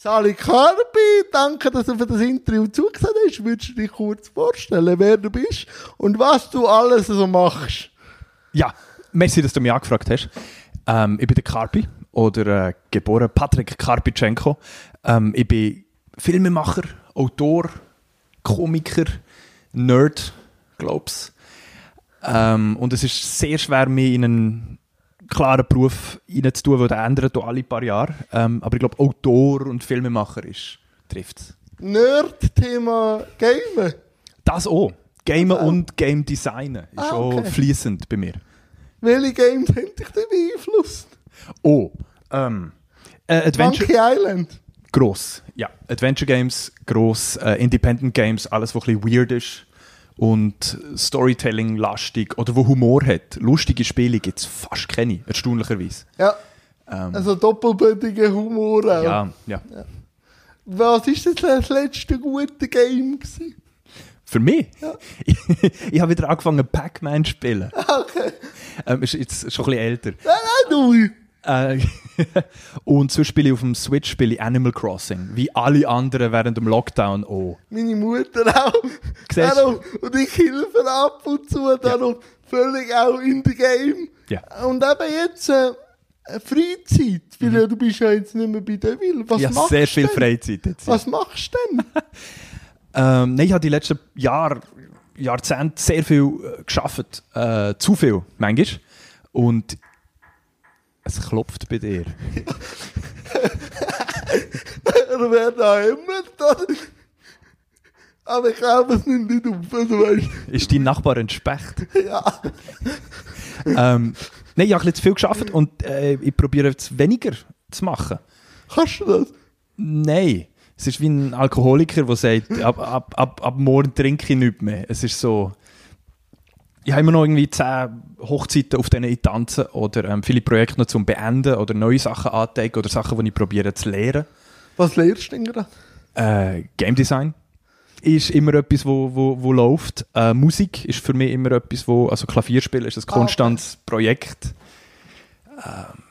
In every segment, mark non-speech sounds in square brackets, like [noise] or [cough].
Sali Karbi, danke, dass du für das Interview zugesagt hast. Würdest du dich kurz vorstellen, wer du bist und was du alles so machst? Ja, merci, dass du mich angefragt hast. Ähm, ich bin der Karpi oder äh, geboren Patrick Karpitschenko. Ähm, ich bin Filmemacher, Autor, Komiker, Nerd, glaub's. Ähm, und es ist sehr schwer, mich in einen klaren Beruf reinzutun, weil der ändert alle paar Jahre. Ähm, aber ich glaube, Autor und Filmemacher ist, trifft es. Nerd-Thema Gamen? Das auch. Gamen ah. und Game Designen ist ah, okay. auch fließend bei mir. Welche Games haben dich denn beeinflusst? Oh, ähm, äh, Adventure... Monkey Island? Gross, ja. Adventure Games, gross. Äh, Independent Games, alles, was ein bisschen weird ist und Storytelling-lastig oder wo Humor hat. Lustige Spiele gibt es fast keine, erstaunlicherweise. Ja. Ähm, also doppelbödiger Humor auch. Ja, ja, ja. Was war das letzte gute Game? Gewesen? Für mich? Ja. ich, [laughs] ich habe wieder angefangen, Pac-Man zu spielen. [laughs] Okay. Ähm, ist jetzt schon ein bisschen älter. Nein, nein, du! Äh, [laughs] und so spiele ich auf dem Switch spiele ich Animal Crossing, wie alle anderen während dem Lockdown auch. Meine Mutter auch. Siehst auch und ich helfe ab und zu dann ja. völlig auch in the game. Ja. Und eben jetzt äh, Freizeit, weil mhm. du bist ja jetzt nicht mehr bei Deville. Was ja, machst sehr viel denn? Freizeit jetzt. Was machst du denn? [laughs] ähm, nein, ich habe die letzten Jahre, Jahrzehnte sehr viel äh, geschafft. Äh, zu viel, manchmal. Und es klopft bei dir. er wäre da immer da. Aber ich glaube, es nimmt nicht auf. Also, weißt. Ist dein Nachbar ein Specht? ja. ähm, nein, ich habe zu viel geschafft und äh, ich probiere es weniger zu machen. Kannst du das? Nein. Es ist wie ein Alkoholiker, der sagt, ab, ab, ab, ab morgen trinke ich nicht mehr. Es ist so, ich habe immer noch irgendwie zehn Hochzeiten, auf denen ich tanze oder ähm, viele Projekte noch zum Beenden oder neue Sachen anteigen oder Sachen, die ich probiere zu lernen. Was lernst du denn gerade? Äh, Game Design ist immer etwas, wo, wo, wo läuft. Äh, Musik ist für mich immer etwas, wo, also Klavierspielen ist ein konstantes ah, okay. Projekt. Ähm,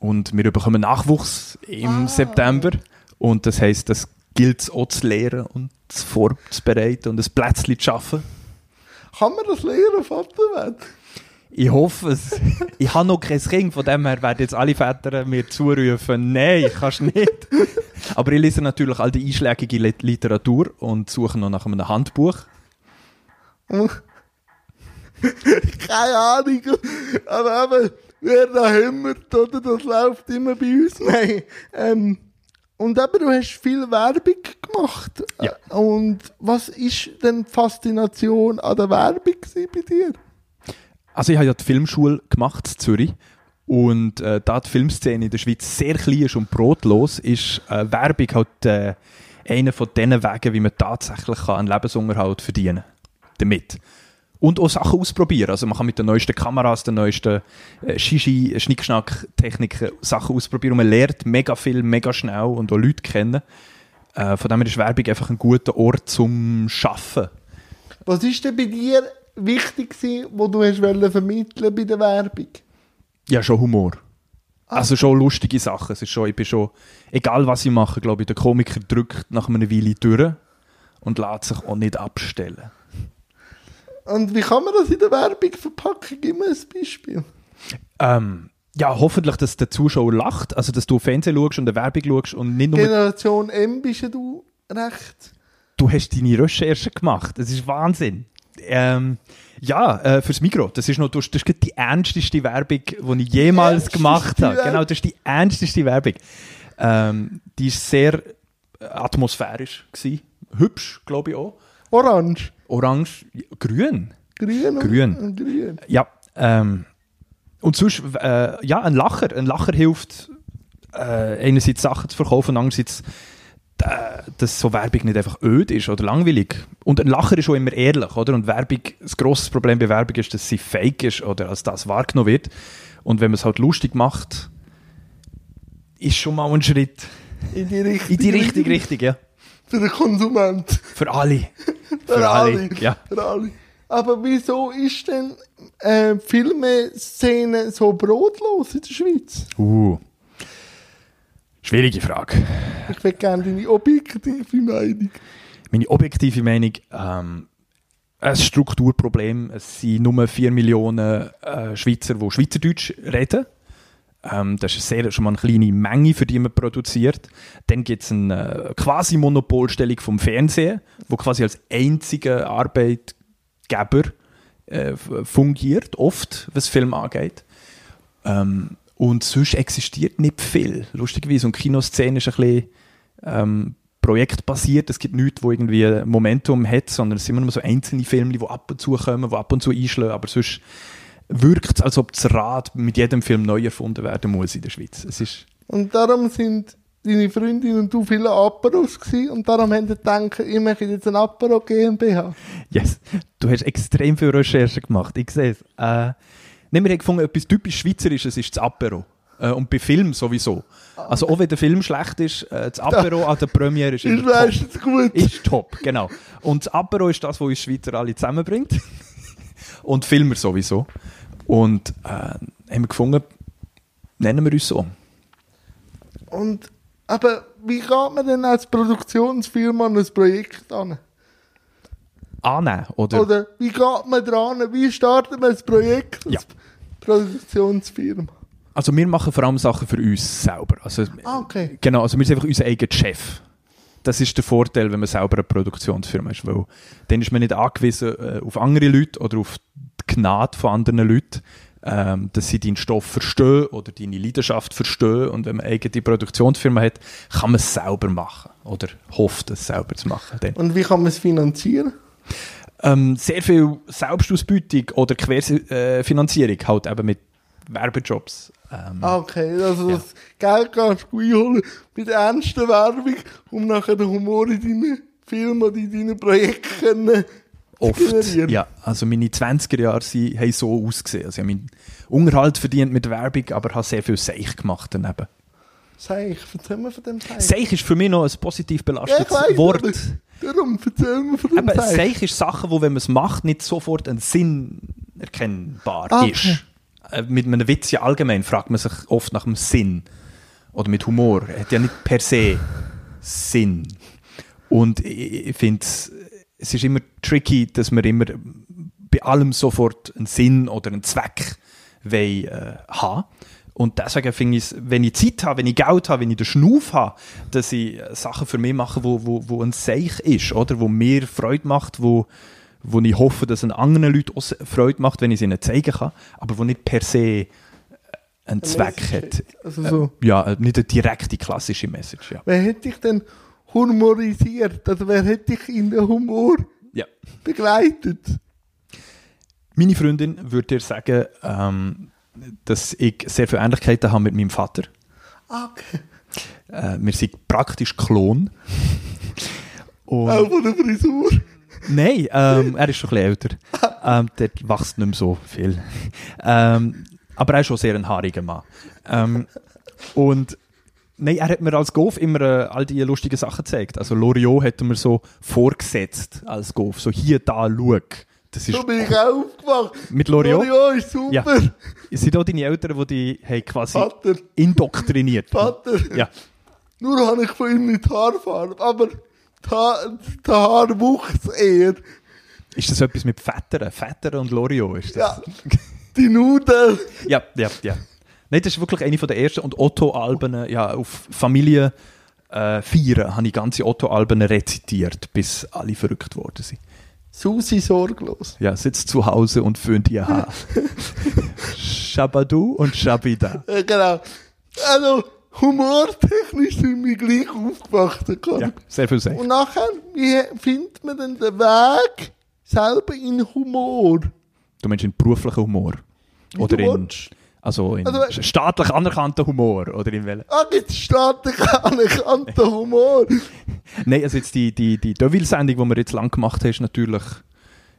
und wir bekommen Nachwuchs im ah. September und das heißt, das gilt es auch zu lernen und vorzubereiten und ein Plätzchen zu schaffen. Kann man das lernen, Vater werden? Ich hoffe es. ich habe noch kein Kind, von dem her werden jetzt alle Väter mir zurufen, nein, kannst nicht. Aber ich lese natürlich all die einschlägige Literatur und suche noch nach einem Handbuch. [laughs] Keine Ahnung. Aber eben, wer da hämmert, oder, das läuft immer bei uns. Nein. Ähm, und eben, du hast viel Werbung gemacht. Ja. Und was ist denn die Faszination an der Werbung bei dir? Also ich habe ja die Filmschule gemacht in Zürich. Und äh, da die Filmszene in der Schweiz sehr klein ist und brotlos, ist äh, Werbung halt äh, einer von diesen Wegen, wie man tatsächlich kann einen Lebensunterhalt verdienen kann. Damit und auch Sachen ausprobieren. Also man kann mit den neuesten Kameras, den neuesten äh, Shishi, Schnickschnack-Techniken Sachen ausprobieren und man lernt mega viel, mega schnell und auch Leute kennen. Äh, von dem her ist Werbung einfach ein guter Ort zum Schaffen. Was ist denn bei dir wichtig gewesen, wo du hast vermitteln bei der Werbung? Ja, schon Humor. Ah. Also schon lustige Sachen. Es ist schon, ich bin schon, egal was ich mache, glaube ich, der Komiker drückt nach einer Weile durch und lässt sich auch nicht abstellen. Und wie kann man das in der Werbung verpacken? Gib mir ein Beispiel. Ähm, ja, hoffentlich, dass der Zuschauer lacht, also dass du Fernsehen schaust und eine Werbung schaust und nicht nur... Generation M bist du recht. Du hast deine Recherche gemacht, das ist Wahnsinn. Ähm, ja, äh, fürs Mikro. Das ist noch das ist die ernsteste Werbung, die ich jemals gemacht habe. Genau, das ist die ernsteste Werbung. Ähm, die war sehr atmosphärisch. Gewesen. Hübsch, glaube ich auch. Orange. Orange, grün. Grün. Grün. grün. Ja. Ähm, und sonst, äh, ja, ein Lacher. Ein Lacher hilft, äh, einerseits Sachen zu verkaufen, andererseits, äh, dass so Werbung nicht einfach öd ist oder langweilig. Und ein Lacher ist auch immer ehrlich, oder? Und Werbung, das grosse Problem bei Werbung ist, dass sie fake ist oder als das wahrgenommen wird. Und wenn man es halt lustig macht, ist schon mal ein Schritt in die richtige, in die richtige Richtung, ja. Für den Konsument. Für alle. [laughs] Für, Für alle. alle. Ja. Für alle. Aber wieso ist denn äh, Filmszene so brotlos in der Schweiz? Uh. Schwierige Frage. Ich will gerne deine objektive Meinung. Meine objektive Meinung, ähm, ein Strukturproblem. Es sind nur 4 Millionen äh, Schweizer, die Schweizerdeutsch reden. Ähm, das ist sehr, schon mal eine kleine Menge, für die man produziert. Dann gibt es eine äh, quasi Monopolstellung vom Fernsehen, wo quasi als einziger Arbeitgeber äh, fungiert, oft, was Film angeht. Ähm, und sonst existiert nicht viel, lustigerweise. Und Kinoszene ist ein bisschen ähm, projektbasiert. Es gibt nichts, wo irgendwie Momentum hat, sondern es sind immer nur so einzelne Filme, die ab und zu kommen, die ab und zu einschlagen. Aber sonst wirkt es, als ob das Rad mit jedem Film neu erfunden werden muss in der Schweiz. Es ist Und darum sind deine Freundin und du viele Aperos gewesen und darum haben sie gedacht, ich möchte jetzt ein Apero GmbH. Yes. Du hast extrem viel Recherche gemacht, ich sehe es. Äh, nein, wir haben gefunden, etwas typisch Schweizerisches ist das Apero. Äh, und bei Film sowieso. Also auch wenn der Film schlecht ist, äh, das Apero an der Premiere ist Ist meistens gut. Ist top, genau. Und das Apero ist das, was uns Schweizer alle zusammenbringt. und Filmer sowieso. Und äh, haben wir gefunden, nennen wir uns so. Und, aber wie geht man denn als Produktionsfirma an ein Projekt an? Annehmen, oder? Oder wie geht man dran? Wie startet man ein Projekt als Ja. Produktionsfirma? Also wir machen vor allem Sachen für uns selber. Also, Ah, okay. Genau, also wir sind einfach unser eigener Chef. Das ist der Vorteil, wenn man selber eine Produktionsfirma ist, weil dann ist man nicht angewiesen äh, auf andere Leute oder auf die Gnade von anderen Leuten, ähm, dass sie deinen Stoff verstehen oder deine Leidenschaft verstehen und wenn man eine eigene Produktionsfirma hat, kann man es selber machen oder hofft es selber zu machen. Dann. Und wie kann man es finanzieren? Ähm, sehr viel Selbstausbeutung oder Querfinanzierung, halt eben mit Werbejobs. Ähm, Ah, okay. Also Ja. das Geld kannst du einholen mit ernster Werbung, um nachher den Humor in deinen Filmen oder in deinen Projekten können Oft, ja. Also meine 20er Jahre sie, haben so ausgesehen. Also ich habe meinen Unterhalt verdient mit Werbung, aber habe sehr viel Seich gemacht daneben. Seich, erzähl mir von dem Seich. Seich ist für mich noch ein positiv Ja, belastetes weiss, Wort. aber Darum erzähl mir von dem Eben, Seich. Seich ist Sachen, wo wenn man es macht, nicht sofort ein Sinn erkennbar Ah, okay. ist. Äh, Mit einem Witz ja allgemein fragt man sich oft nach dem Sinn. Oder mit Humor. Er hat ja nicht per se Sinn. Und ich, ich finde, es es ist immer tricky, dass wir immer bei allem sofort einen Sinn oder einen Zweck wollen, äh, haben. Und deswegen finde ich es, wenn ich Zeit habe, wenn ich Geld habe, wenn ich den Schnuff habe, dass ich äh, Sachen für mich mache, wo, wo, wo ein Seich ist, oder? Wo mir Freude macht, wo, wo ich hoffe, dass es anderen Leuten auch Freude macht, wenn ich es ihnen zeigen kann, aber wo nicht per se äh, einen Zweck hat. Also so. Ja, äh, nicht eine direkte klassische Message, ja. Wer hätte dich denn humorisiert? Also wer hätte dich in den Humor ja. begleitet? Meine Freundin würde dir sagen, ähm, dass ich sehr viele Ähnlichkeiten habe mit meinem Vater. Ah, okay. Äh, wir sind praktisch Klon. Und Auch von der Frisur. Nein, ähm, er ist schon ein bisschen älter. Ähm, dort wächst nicht mehr so viel. Ähm, aber er ist schon sehr ein haariger Mann. Ähm, und nein, er hat mir als Golf immer äh, all die lustigen Sachen gezeigt. Also Loriot hat mir so vorgesetzt als Golf. So hier, da, schau. Das ist So bin ich auch aufgewacht. mit Loriot. Loriot ist super. Ja. Sind auch deine Eltern, die die haben quasi Vater, indoktriniert? Vater. Ja. Nur habe ich von ihm nicht Haarfarbe, aber die, Haar, Haarwuchs eher. Ist das etwas mit Vettern? Vettern und Loriot ist das? Ja. Die Nudel. Ja, ja, ja. Nein, das ist wirklich eine der ersten. Und Otto-Alben, ja, auf Familie äh, feiern habe ich ganze Otto-Alben rezitiert, bis alle verrückt worden sind. Susi sorglos. Ja, sitzt zu Hause und föhnt ihr [laughs] Haar. Shabadu und Shabida. Ja, genau. Also, humortechnisch sind wir gleich aufgewachsen. Conny. Ja, sehr viel Sex. Und nachher, wie findet man denn den Weg selber in Humor? Du meinst in beruflichen Humor? Wie Oder in, willst. Also in Also, staatlich anerkannten Humor? Oder in welchen? Ah, gibt staatlich anerkannten Humor? [laughs] Nein, also jetzt die, die, die Deville-Sendung, die wir jetzt lang gemacht haben, ist natürlich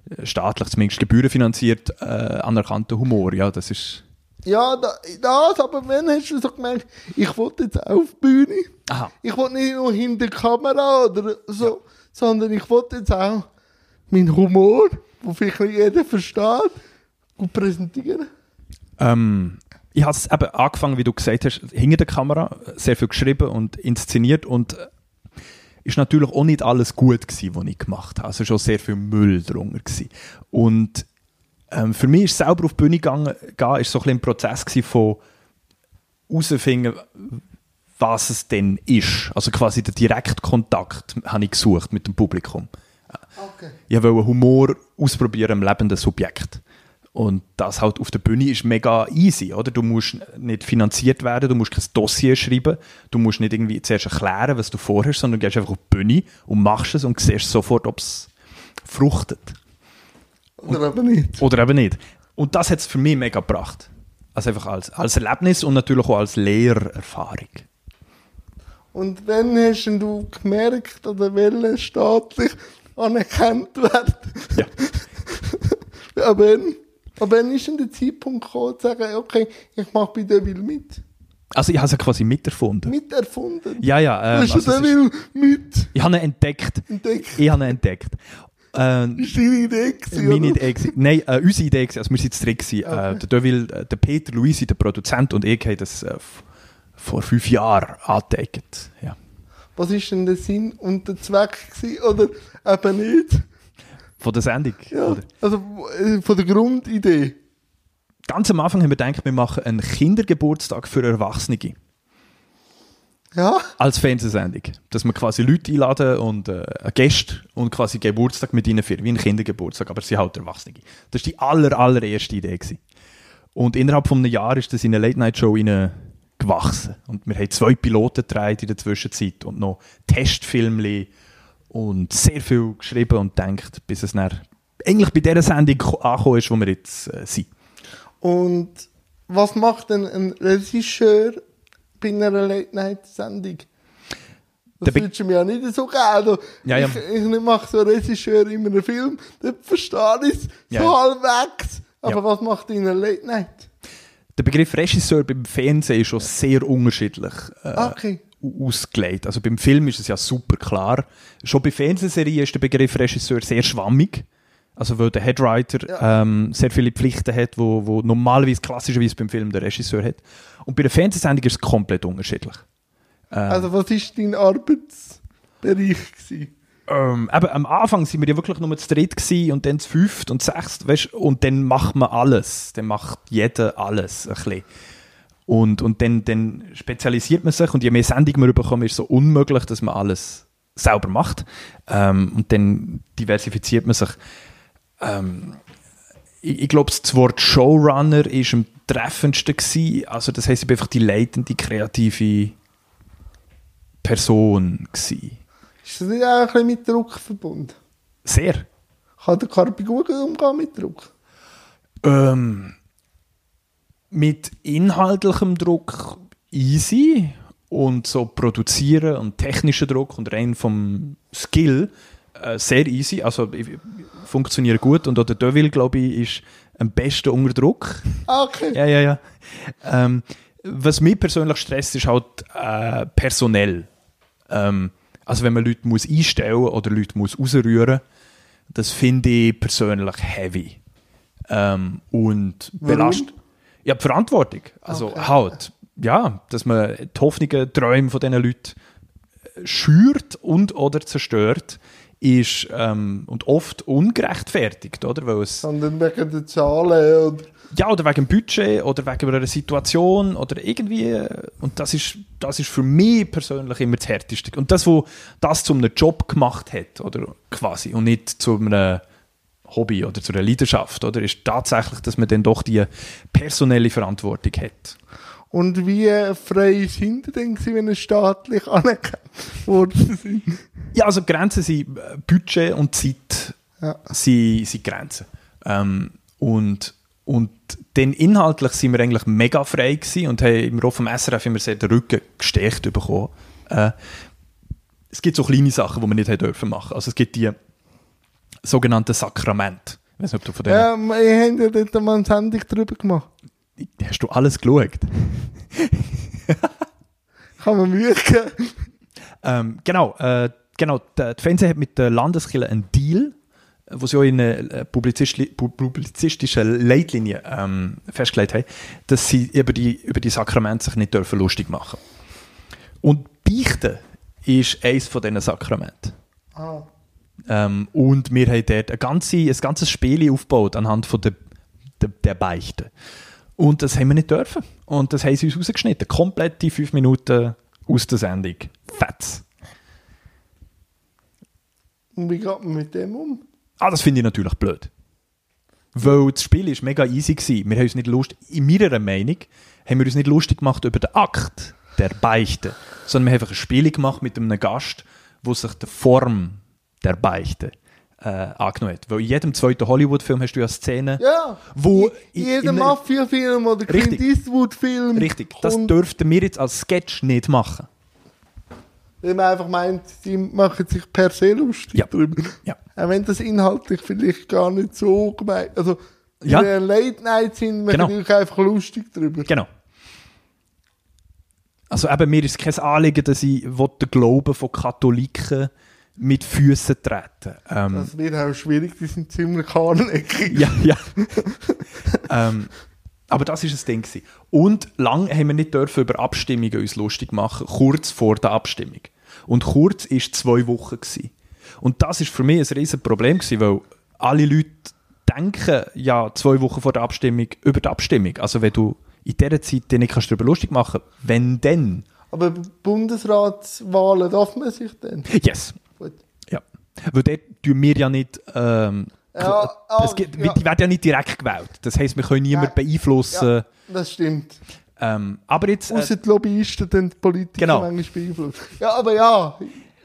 äh, staatlich, zumindest gebührenfinanziert, äh, anerkannter Humor. Ja, das ist... Ja, da, das, aber wenn hast du so gemerkt, ich wollte jetzt auf die Bühne, Aha. ich wollte nicht nur hinter der Kamera oder so, sondern ich wollte jetzt auch meinen Humor, den vielleicht nicht jeder versteht, gut präsentieren. Ähm, ich habe es eben angefangen, wie du gesagt hast, hinter der Kamera, sehr viel geschrieben und inszeniert und äh, ist natürlich auch nicht alles gut gewesen, was ich gemacht habe. Also schon sehr viel Müll drunter gewesen. Und ähm, für mich ist selber auf die Bühne gegangen, gehen, ist so ein, bisschen ein Prozess gewesen von herausfinden, was es denn ist. Also quasi den Direktkontakt habe ich gesucht mit dem Publikum. Okay. Ich wollte Humor ausprobieren am lebenden Subjekt. Und das halt auf der Bühne ist mega easy, oder? Du musst nicht finanziert werden, du musst kein Dossier schreiben, du musst nicht irgendwie zuerst erklären, was du vorhast, sondern du gehst einfach auf die Bühne und machst es und siehst sofort, ob es fruchtet. Oder aber nicht. Oder eben nicht. Und das hat es für mich mega gebracht. Also einfach als, als Erlebnis und natürlich auch als Lehrerfahrung. Und wann hast du gemerkt, oder welcher staatlich anerkannt wird? Ja. [laughs] Aber wann? Aber wann ist denn der Zeitpunkt gekommen, zu sagen, okay, ich mache bei Deville mit? Also ich habe es ja quasi miterfunden. Miterfunden? Ja, ja. Ähm, Hast also du es ist, Deville mit ich habe ihn entdeckt. entdeckt? Ich habe ihn entdeckt. Ähm, war deine Idee, gewesen, Meine? Idee gewesen. Nein, äh, unsere Idee gewesen. Also wir sind zu dritt gewesen. Äh, der Deville, äh, der Peter Luisi, der Produzent und ich haben das äh, vor fünf Jahren angeteigt. Ja. Was ist denn der Sinn und der Zweck gewesen, oder eben nicht? Von der Sendung. Ja, Oder? also äh, von der Grundidee. Ganz am Anfang haben wir gedacht, wir machen einen Kindergeburtstag für Erwachsene. Ja, Als Fernsehsendung. Dass wir quasi Leute einladen und äh, Gäste und quasi Geburtstag mit ihnen feiern. Wie ein Kindergeburtstag, aber sie halt Erwachsene. Das war die aller, allererste Idee. Gewesen. Und innerhalb von einem Jahr ist das in eine Late-Night-Show gewachsen. Und wir haben zwei Piloten gedreht in der Zwischenzeit und noch Testfilme und sehr viel geschrieben und gedacht, bis es dann eigentlich bei dieser Sendung ko- angekommen ist, wo wir jetzt äh, sind. und was macht denn ein Regisseur bei einer Late-Night-Sendung? Das würdest du mir ja nicht so geben. Also, Ja, ja. Ich, ich mache so einen Regisseur in einem Film, dort verstehe ich es so Ja, ja. halbwegs. Aber was macht in einer Late-Night? Der Begriff Regisseur beim Fernsehen ist schon sehr unterschiedlich äh, Okay. Au- ausgelegt. Also beim Film ist es ja super klar. Schon bei Fernsehserien ist der Begriff Regisseur sehr schwammig. Also weil der Headwriter Ja. ähm, sehr viele Pflichten hat, wo, wo normalerweise klassischerweise beim Film der Regisseur hat. Und bei der Fernsehsendung ist es komplett unterschiedlich. Also was ist dein Arbeitsbereich gewesen? Ähm, eben, am Anfang sind wir ja wirklich nur zu dritt gewesen und dann zu fünft und zu sechst, weißt, und dann macht man alles. Dann macht jeder alles ein bisschen. Und, und dann, dann spezialisiert man sich und je mehr Sendungen man bekommt, ist es so unmöglich, dass man alles selber macht. Ähm, und dann diversifiziert man sich. Ähm, ich, ich glaube, das Wort Showrunner ist am treffendsten gewesen. Also das heisst, ich bin einfach die leitende, kreative Person gewesen. Ist das nicht auch ein bisschen mit Druck verbunden? Sehr. Kann der Karpi gut umgehen mit Druck? Ähm, mit inhaltlichem Druck easy und so produzieren und technischen Druck und rein vom Skill äh, sehr easy. Also ich, funktioniert gut und auch der Deville, glaube ich, ist am besten unter Druck. Ah, Okay. Ja, ja, ja. Ähm, was mich persönlich stresst, ist halt äh, personell. Ähm, also wenn man Leute muss einstellen oder Leute muss rausrühren, das finde ich persönlich heavy. Ähm, und Warum? Ja, die Verantwortung. Also Okay. halt, ja, dass man die Hoffnungen, Träume von diesen Leuten äh, schürt und oder zerstört, ist ähm, und oft ungerechtfertigt, oder? Weil es Sondern wegen der Zahlen oder... ja, oder wegen dem Budget oder wegen einer Situation oder irgendwie. Und das ist, das ist für mich persönlich immer das Härteste. Und das, wo das zu einem Job gemacht hat, oder quasi, und nicht zu einem Hobby oder zu einer Leidenschaft, oder, ist tatsächlich, dass man dann doch die personelle Verantwortung hat. Und wie frei sind die denn wenn es staatlich [laughs] anerkannt worden sind? Ja, also Grenzen sind äh, Budget und Zeit Ja. sind, sind Grenzen. Ähm, und, und dann inhaltlich sind wir eigentlich mega frei gewesen und haben im Rohr vom SRF immer sehr den Rücken gestärkt bekommen. Äh, es gibt so kleine Sachen, die wir nicht haben dürfen machen. Also es gibt die sogenannten Sakramente. Ich weiß nicht, ob du von denen... Ja, wir haben ja dort mal eine Sendung drüber gemacht. Hast du alles geschaut? [laughs] Kann man Mühe geben. Ähm, genau, äh, genau die, die Fernsehen hat mit der Landeskirche einen Deal, wo sie auch in einer publizistisch, publizistischen Leitlinie ähm, festgelegt haben, dass sie über die, über die Sakramente sich nicht dürfen lustig machen Und Beichten ist eines von diesen Sakramenten. Ah. Ähm, und wir haben dort ein, ganze, ein ganzes Spiel aufgebaut anhand von der, der, der Beichte. Und das haben wir nicht dürfen. Und das haben sie uns rausgeschnitten. Komplett die fünf Minuten aus der Sendung. Fetz. Und wie geht man mit dem um? Ah, das finde ich natürlich blöd. Weil das Spiel ist mega easy gewesen. Wir haben uns nicht lustig, in meiner Meinung, haben wir uns nicht lustig gemacht über den Akt der Beichte, sondern wir haben einfach ein Spiel gemacht mit einem Gast, wo sich der Form der Beichte äh, angenommen hat. Weil in jedem zweiten Hollywood-Film hast du ja Szenen, Ja. wo... In jedem Mafia-Film oder Clint Richtig. Eastwood-Film. Richtig, das dürften wir jetzt als Sketch nicht machen. Weil man einfach meint, sie machen sich per se lustig Ja. drüber. Ja. Auch wenn das inhaltlich vielleicht gar nicht so gemeint Also, Ja. in der Late Night sind wir Genau. natürlich einfach lustig drüber. Genau. Also eben, mir ist kein Anliegen, dass ich den Glauben von Katholiken mit Füßen treten ähm, Das wird auch schwierig, die sind ziemlich hartnäckig. Ja, ja. [laughs] ähm, aber das ist das Ding. gewesen. Und lang haben wir nicht dürfen über Abstimmungen uns lustig machen, kurz vor der Abstimmung. Und kurz ist zwei Wochen gewesen. Und das ist für mich ein riesen Problem gewesen, weil alle Leute denken ja zwei Wochen vor der Abstimmung über die Abstimmung. Also wenn du in dieser Zeit dich nicht kannst darüber lustig machen, wenn denn? Aber Bundesratswahlen darf man sich dann. Yes. Weil dort tun wir ja nicht. Ähm, Ja, ah, es gibt, ja. Die werden ja nicht direkt gewählt. Das heisst, wir können niemanden beeinflussen. Ja, das stimmt. Ähm, aber jetzt. Äh, Außer die Lobbyisten die Politiker Genau. manchmal beeinflussen. Ja, aber ja.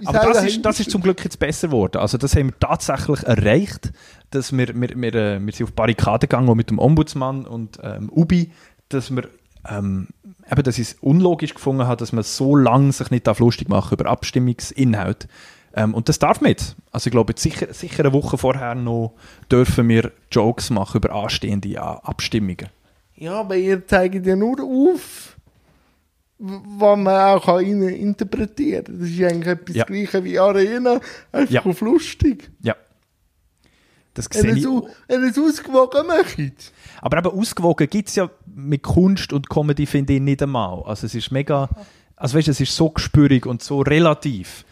aber das ist, das ist zum Glück jetzt besser geworden. Also das haben wir tatsächlich erreicht, dass wir, wir, wir, äh, wir sind auf Barrikaden gegangen, mit dem Ombudsmann und ähm, Ubi, dass wir ähm, eben, dass ich es unlogisch gefunden habe, dass man so lange sich nicht darf lustig machen über Abstimmungsinhalt. Ähm, und das darf man jetzt. Also ich glaube, jetzt sicher, sicher eine Woche vorher noch dürfen wir Jokes machen über anstehende äh, Abstimmungen. Ja, aber ihr zeigt ja nur auf, was man auch rein interpretieren kann. Das ist eigentlich etwas Ja. Gleiches wie Arena, einfach Ja. auf lustig. Ja. Das sehe ich. es wenn es ausgewogen macht. Aber eben ausgewogen gibt es ja mit Kunst und Comedy, finde ich, nicht einmal. Also es ist mega, also weißt du, es ist so gespürig und so relativ.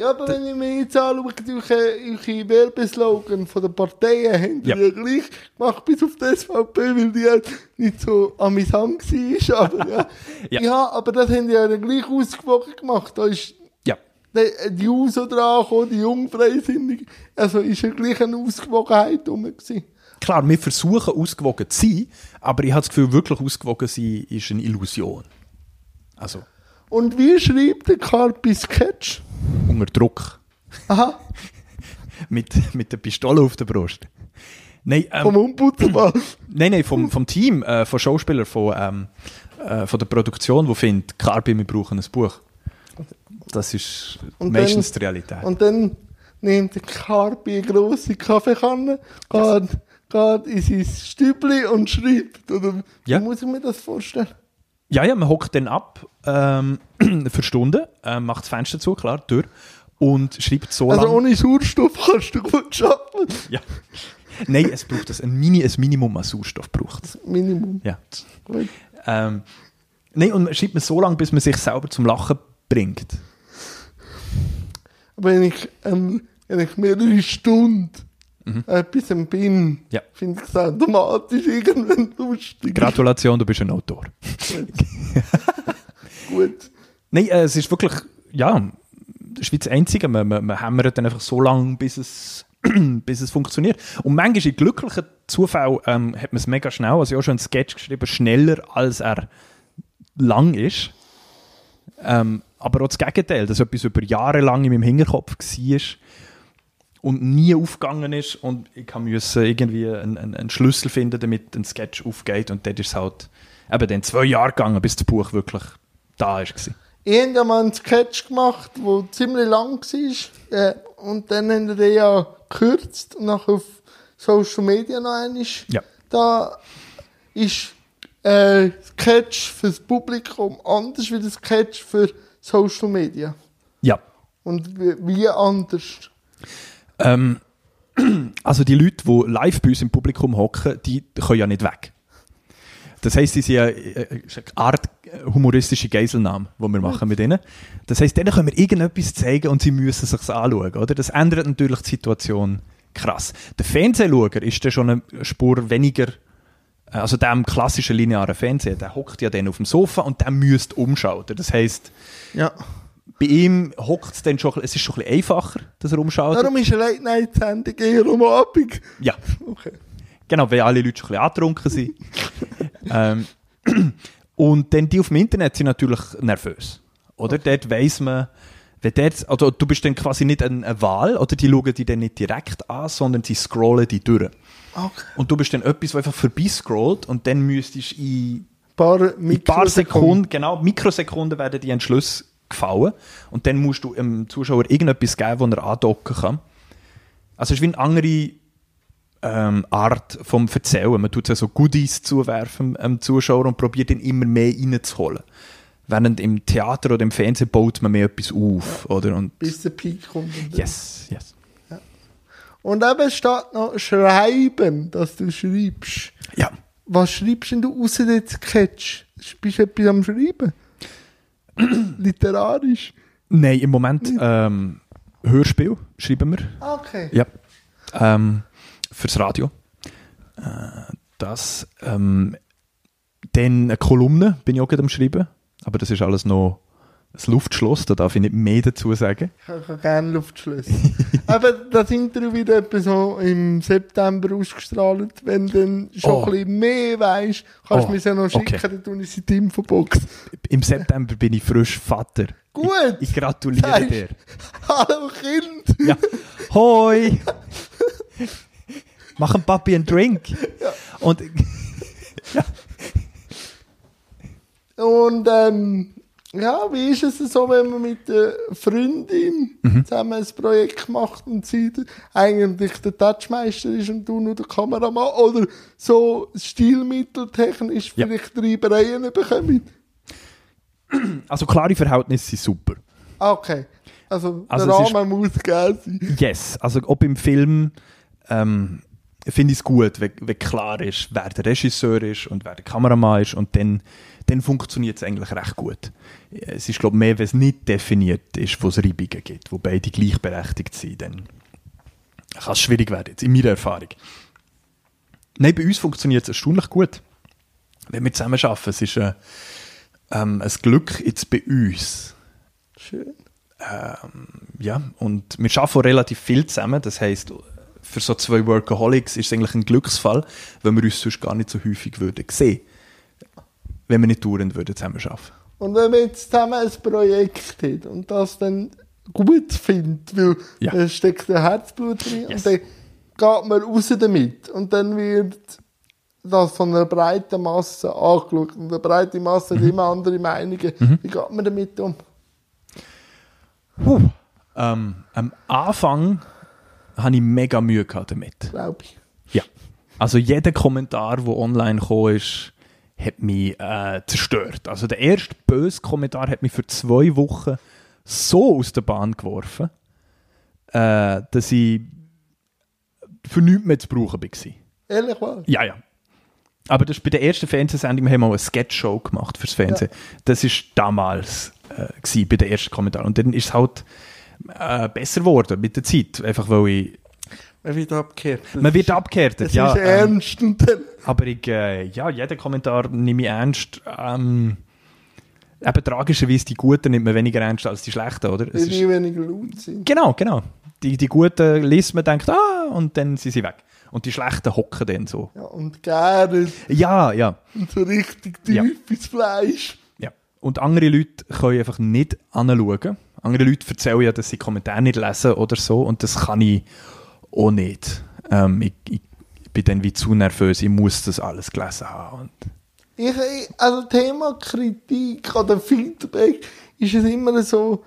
Ja, aber wenn ich mir jetzt anschaue, eure, Werbeslogan von den Parteien haben die Ja. ja gleich gemacht, bis auf die SVP, weil die halt nicht so amüsant war. Aber, ja. [laughs] Ja. ja. aber das haben die ja gleich ausgewogen gemacht. Da ist Ja. die, die User dran gekommen, die Jungfreisinnigen. Also ist ja gleich eine Ausgewogenheit rum. Gewesen. Klar, wir versuchen ausgewogen zu sein, aber ich habe das Gefühl, wirklich ausgewogen sein ist eine Illusion. Also Und wie schreibt der Carpi Sketch? Unter Druck. Aha, [laughs] Mit, mit der Pistole auf der Brust. Nein, vom ähm, Ombudsmann. nein, nein vom, vom Team, äh, von Schauspielern, von, ähm, äh, von der Produktion, die findet, Carpi, wir brauchen ein Buch. Das ist Und meistens dann- die Realität. Und dann nimmt der Carpi eine grosse Kaffeekanne, geht, geht in sein Stübli und schreibt. Oder Ja. wie muss ich mir das vorstellen? Ja, ja, man hockt dann ab ähm, [clears throat] für Stunden, äh, macht das Fenster zu, klar, Tür, und schreibt so Also lang. ohne Sauerstoff kannst du gut arbeiten. Ja. Nein, es braucht das, ein, Mini, ein Minimum an Sauerstoff braucht. Minimum. Ja. Gut. Ähm, nein, und man schreibt man so lange, bis man sich selber zum Lachen bringt. Aber wenn ich, ähm, wenn ich mehrere Stunden etwas am bin, Mhm. Ja. finde ich es automatisch irgendwann lustig. Gratulation, du bist ein Autor. [laughs] Gut. Nein, äh, es ist wirklich, ja, das ist wie das Einzige. Man, man, man hämmert dann einfach so lange, bis es, [clears throat] bis es funktioniert. Und manchmal in glücklichen Zufall ähm, hat man es mega schnell, also ich habe schon einen Sketch geschrieben, schneller als er lang ist. Ähm, aber auch das Gegenteil, dass etwas über Jahre lang in meinem Hinterkopf war und nie aufgegangen ist und ich musste irgendwie einen, einen, einen Schlüssel finden, damit ein Sketch aufgeht und dort ist es halt eben dann zwei Jahre gegangen, bis das Buch wirklich da war. Ich habe mal einen Sketch gemacht, der ziemlich lang war. Äh, und dann haben wir den ja gekürzt und nachher auf Social Media noch einmal. Ja. Da ist äh, Sketch fürs Publikum anders wie der Sketch für Social Media. Ja. Und wie, wie anders? Ähm, [clears throat] also die Leute, die live bei uns im Publikum hocken, die können ja nicht weg. Das heisst, sie sind ja äh, ist eine Art humoristische Geiselnahme, die wir machen mit ihnen. Das heisst, denen können wir irgendetwas zeigen und sie müssen sich anschauen, oder? Das ändert natürlich die Situation krass. Der Fernsehschauer ist dann schon eine Spur weniger, äh, also der im klassischen linearen Fernsehen, der hockt ja dann auf dem Sofa und der müsste umschalten. Das heisst, Ja. Bei ihm hockt es dann schon, es ist schon ein bisschen einfacher, dass er umschaltet. Darum ist eine Late-Night-Sendung eher am Abend. Ja, Okay. genau, weil alle Leute schon ein bisschen angetrunken sind. [laughs] ähm, [clears throat] und dann die auf dem Internet sind natürlich nervös. Oder? Dort weiss man, wenn dort, also du bist dann quasi nicht eine, eine Wahl, oder die schauen die dann nicht direkt an, sondern sie scrollen die durch. Okay. Und du bist dann etwas, was einfach vorbeiscrollt und dann müsstest du in Paar in ein paar Sekunden, genau, Mikrosekunden werden die Entschlüsse gefallen und dann musst du dem Zuschauer irgendetwas geben, wo er andocken kann. Also es ist wie eine andere ähm, Art vom Erzählen. Man tut ja so Goodies zuwerfen dem Zuschauer und probiert ihn immer mehr reinzuholen. Während im Theater oder im Fernsehen baut man mehr etwas auf, oder? Und Bis der Peak kommt. Und, yes, yes. und eben steht noch schreiben, dass du schreibst. Ja. Was schreibst denn du außer den Sketch? Bist du etwas am Schreiben? [clears throat] Literarisch? Nein, im Moment ähm, Hörspiel schreiben wir. Okay. Ja. Ähm, fürs Radio. Äh, das. Ähm, dann eine Kolumne bin ich auch gerade am Schreiben. Aber das ist alles noch ein Luftschloss, da darf ich nicht mehr dazu sagen. Ich habe gerne Luftschlösser. [laughs] Aber das Interview wird etwa so im September ausgestrahlt. Wenn du dann schon Oh. ein bisschen mehr weißt, kannst du Oh, mir ja noch schicken, okay. dann tue ich sie in die Infobox. Im September bin ich frisch Vater. Gut! Ich gratuliere Sagst- dir. [laughs] Hallo Kind! Ja. Hoi! Mach dem Papi einen Drink. Und [laughs] Und ähm, ja, wie ist es so, wenn man mit der Freundin Mhm. zusammen ein Projekt macht und sie eigentlich der Touchmeister ist und du nur der Kameramann oder so stilmitteltechnisch Ja. vielleicht Reibereien bekommen? also klare Verhältnisse sind super. Ah, Okay. Also, Also der es ist- Rahmen muss gegeben sein. Yes, also ob im Film ähm, finde ich es gut, wenn, wenn klar ist, wer der Regisseur ist und wer der Kameramann ist und dann, dann funktioniert es eigentlich recht gut. Es ist glaube ich mehr, wenn es nicht definiert ist, wo es Reibungen gibt, wo beide gleichberechtigt sind, dann kann es schwierig werden, jetzt in meiner Erfahrung. Nein, bei uns funktioniert es erstaunlich gut, wenn wir zusammen arbeiten. Es ist äh, ähm, ein Glück jetzt bei uns, Schön. ja, und wir arbeiten auch relativ viel zusammen. Das heisst, für so zwei Workaholics ist es eigentlich ein Glücksfall, wenn wir uns sonst gar nicht so häufig würden sehen wenn wir nicht dauernd würden zusammen arbeiten. Und wenn man jetzt zusammen ein Projekt hat und das dann gut findet, weil Ja. da steckt ein Herzblut drin Yes. und dann geht man raus damit und dann wird das von einer breiten Masse angeschaut und eine breite Masse Mhm. hat immer andere Meinungen. Wie geht man damit um? Ähm, am Anfang hatte ich mega Mühe gehabt damit. Glaube ich. Ja. Also jeder Kommentar, der online gekommen ist, hat mich äh, zerstört. Also der erste böse Kommentar hat mich für zwei Wochen so aus der Bahn geworfen, äh, dass ich für nichts mehr zu brauchen war. Ehrlich wahr? Ja, ja. Aber das ist bei der ersten Fernsehsendung, wir haben auch eine Sketch-Show gemacht fürs Fernsehen. Das war damals äh, gewesen, bei der ersten Kommentar. Und dann ist es halt äh, besser geworden mit der Zeit. Einfach weil ich... Man wird abgekehrt. Man wird ist- abgehärtet, Das ja. ist ähm, ernst dann... aber ich, äh, ja, jeden Kommentar nehme ich ernst. Ähm, eben tragischerweise, die Guten nimmt man weniger ernst als die Schlechten, oder? Es ist, die weniger laut sind. genau, genau. Die, die Guten liest man, denkt, ah, und dann sind sie weg. Und die Schlechten hocken dann so. Ja, und gerne Ja, ja. und so richtig tief Ja. ins Fleisch. Ja. Und andere Leute können einfach nicht anschauen. Andere Leute erzählen ja, dass sie Kommentare nicht lesen oder so. Und das kann ich auch nicht. Ähm, ich, ich bin dann wie zu nervös. Ich muss das alles gelesen haben. Ich, also Thema Kritik oder Feedback ist es immer so,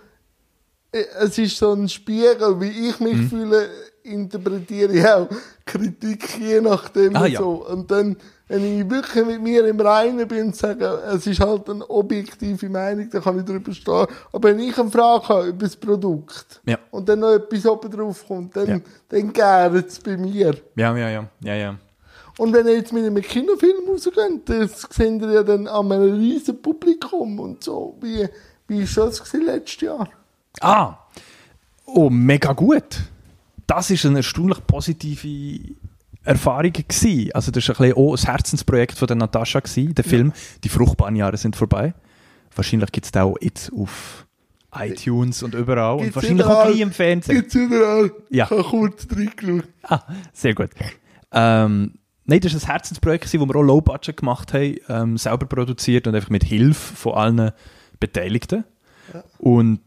äh, es ist so ein Spiegel, wie ich Mhm. mich fühle, interpretiere ich auch Kritik je nachdem Ah, und ja. so. Und dann wenn ich wirklich mit mir im Reinen bin und sage, es ist halt eine objektive Meinung, dann kann ich darüber stehen. Aber wenn ich eine Frage habe über das Produkt Ja. und dann noch etwas oben drauf kommt, dann, Ja. dann gärt es bei mir. Ja, ja, ja, ja, ja. Und wenn ihr jetzt mit einem Kinofilm rausgeht, das seht ihr ja dann an einem riesen Publikum und so. Wie, wie ist das letztes Jahr? Ah, oh, mega gut. Das ist eine erstaunlich positive Erfahrung gewesen. Also das war ein bisschen auch ein Herzensprojekt von der Natascha gewesen, der Film «Die fruchtbaren Jahre sind vorbei». Wahrscheinlich gibt es den auch jetzt auf iTunes und überall und Gibt's wahrscheinlich auch überall. gleich im Fernsehen. Gibt's überall. Ja. Ich habe kurz reingeschaut. Ah, sehr gut. Ähm, nein, das war ein Herzensprojekt, wo wir auch Low Budget gemacht haben, ähm, selber produziert und einfach mit Hilfe von allen Beteiligten. Und,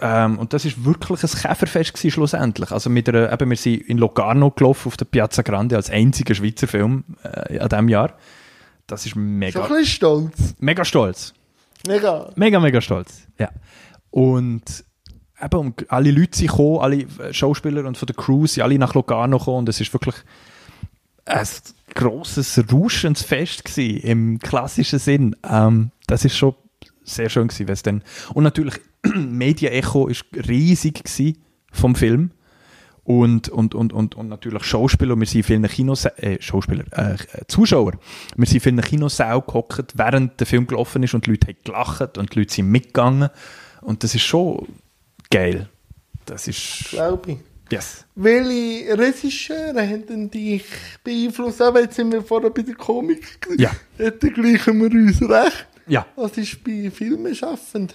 ähm, und das ist wirklich ein Käferfest gewesen, schlussendlich. Also mit einer, eben, wir sind in Locarno gelaufen auf der Piazza Grande als einziger Schweizer Film äh, an diesem Jahr. Das ist mega, ein bisschen stolz. mega stolz. Mega. Mega, mega stolz. Ja. Und eben, und alle Leute sind gekommen, alle äh, Schauspieler und von der Crew sind alle nach Locarno gekommen und es ist wirklich ein grosses, rauschendes Fest gewesen, im klassischen Sinn. Ähm, das ist schon sehr schön gewesen, weil's dann und natürlich [clears throat] Media Echo ist riesig gewesen vom Film und, und, und, und, und natürlich Schauspieler, wir sind in vielen Kinos, äh, Schauspieler, äh, Zuschauer, wir sind in vielen Kinosälen gehockt, während der Film gelaufen ist und die Leute haben gelacht und die Leute sind mitgegangen und das ist schon geil. Das ist, Glaube ich. yes. Welche Regisseure haben denn dich beeinflusst? Aber jetzt sind wir vorher bei der Komik. gewesen. Ja. Dort gleichen wir uns recht. Ja. Was ist bei Filmen schaffend?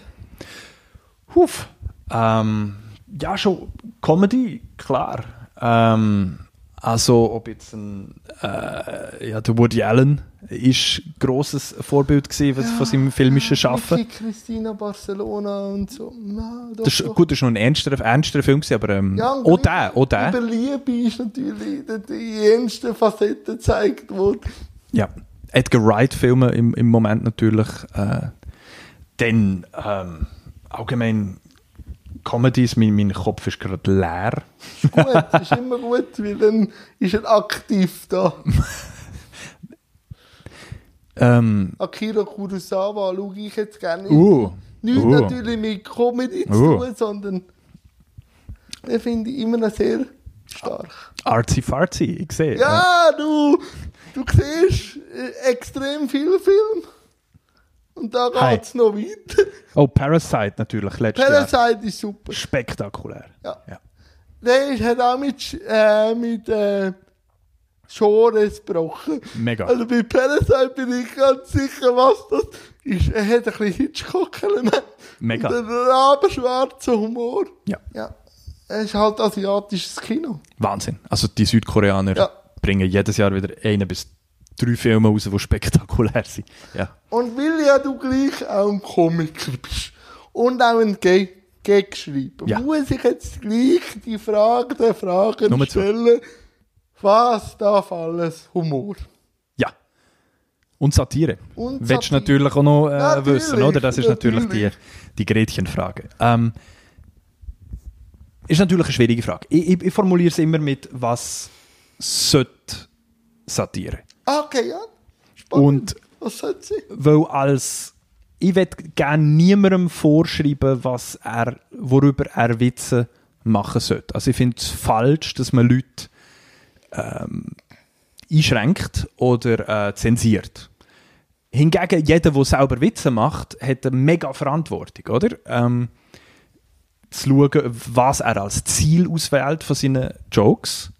Huf. Ähm, ja, schon Comedy, klar. Ähm, also, ob jetzt ein, äh, ja, der Woody Allen ist ein grosses Vorbild gewesen was von seinem filmischen Schaffen. Vicky Christina Barcelona und so. Na, doch, Das ist, doch. gut, das war noch ein ernsterer, ernsterer Film, gewesen, aber ähm, Ja, auch über- der, auch der. Über Liebe ist natürlich die, die ernste Facette gezeigt worden. Ja, Edgar Wright-Filme im, im Moment natürlich. Äh, dann ähm, allgemein Comedies, mein, mein Kopf ist gerade leer. Ist gut, ist immer gut, weil dann ist er aktiv da. [laughs] Ähm, Akira Kurosawa schaue ich jetzt gerne. uh, Nicht uh. natürlich mit Comedy zu Uh. tun, sondern den finde ich immer noch sehr stark. Artsy Fartsy, ich sehe. Ja, du, du siehst äh, extrem viele Filme. Und da geht es noch weiter. Oh, Parasite natürlich, letztes Jahr. Parasite ist super. Spektakulär. Ja. Ja. Der ist, hat auch mit, äh, mit äh, Genres gebrochen. Mega. Also bei Parasite bin ich ganz sicher, was das ist. Er hat ein bisschen Hitchcock-Element. Mega. Und einen rabenschwarzen Humor. Ja. Ja. Es ist halt asiatisches Kino. Wahnsinn. Also die Südkoreaner Ja. bringen jedes Jahr wieder eine bis drei Filme raus, die spektakulär sind. Ja. Und weil ja du gleich auch ein Komiker bist und auch ein Gag, Gag schreiber, Ja. muss ich jetzt gleich die Frage der Fragen Nummer zwei. stellen, was darf alles Humor? ja. Und Satire. Und Willst du Satire. natürlich auch noch äh, Natürlich, wissen, oder? Das ist natürlich, natürlich. die, die Gretchenfrage. Ähm, ist natürlich eine schwierige Frage. Ich, ich, ich formuliere es immer mit, was sollte Satire? Ah, Okay, ja. Spannend. Und was soll sie? weil als ich will gerne niemandem vorschreiben, was er, worüber er Witze machen sollte. Also ich finde es falsch, dass man Leute ähm, einschränkt oder äh, zensiert. Hingegen, jeder, der selber Witze macht, hat eine mega Verantwortung, oder? Ähm, zu schauen, was er als Ziel auswählt von seinen Jokes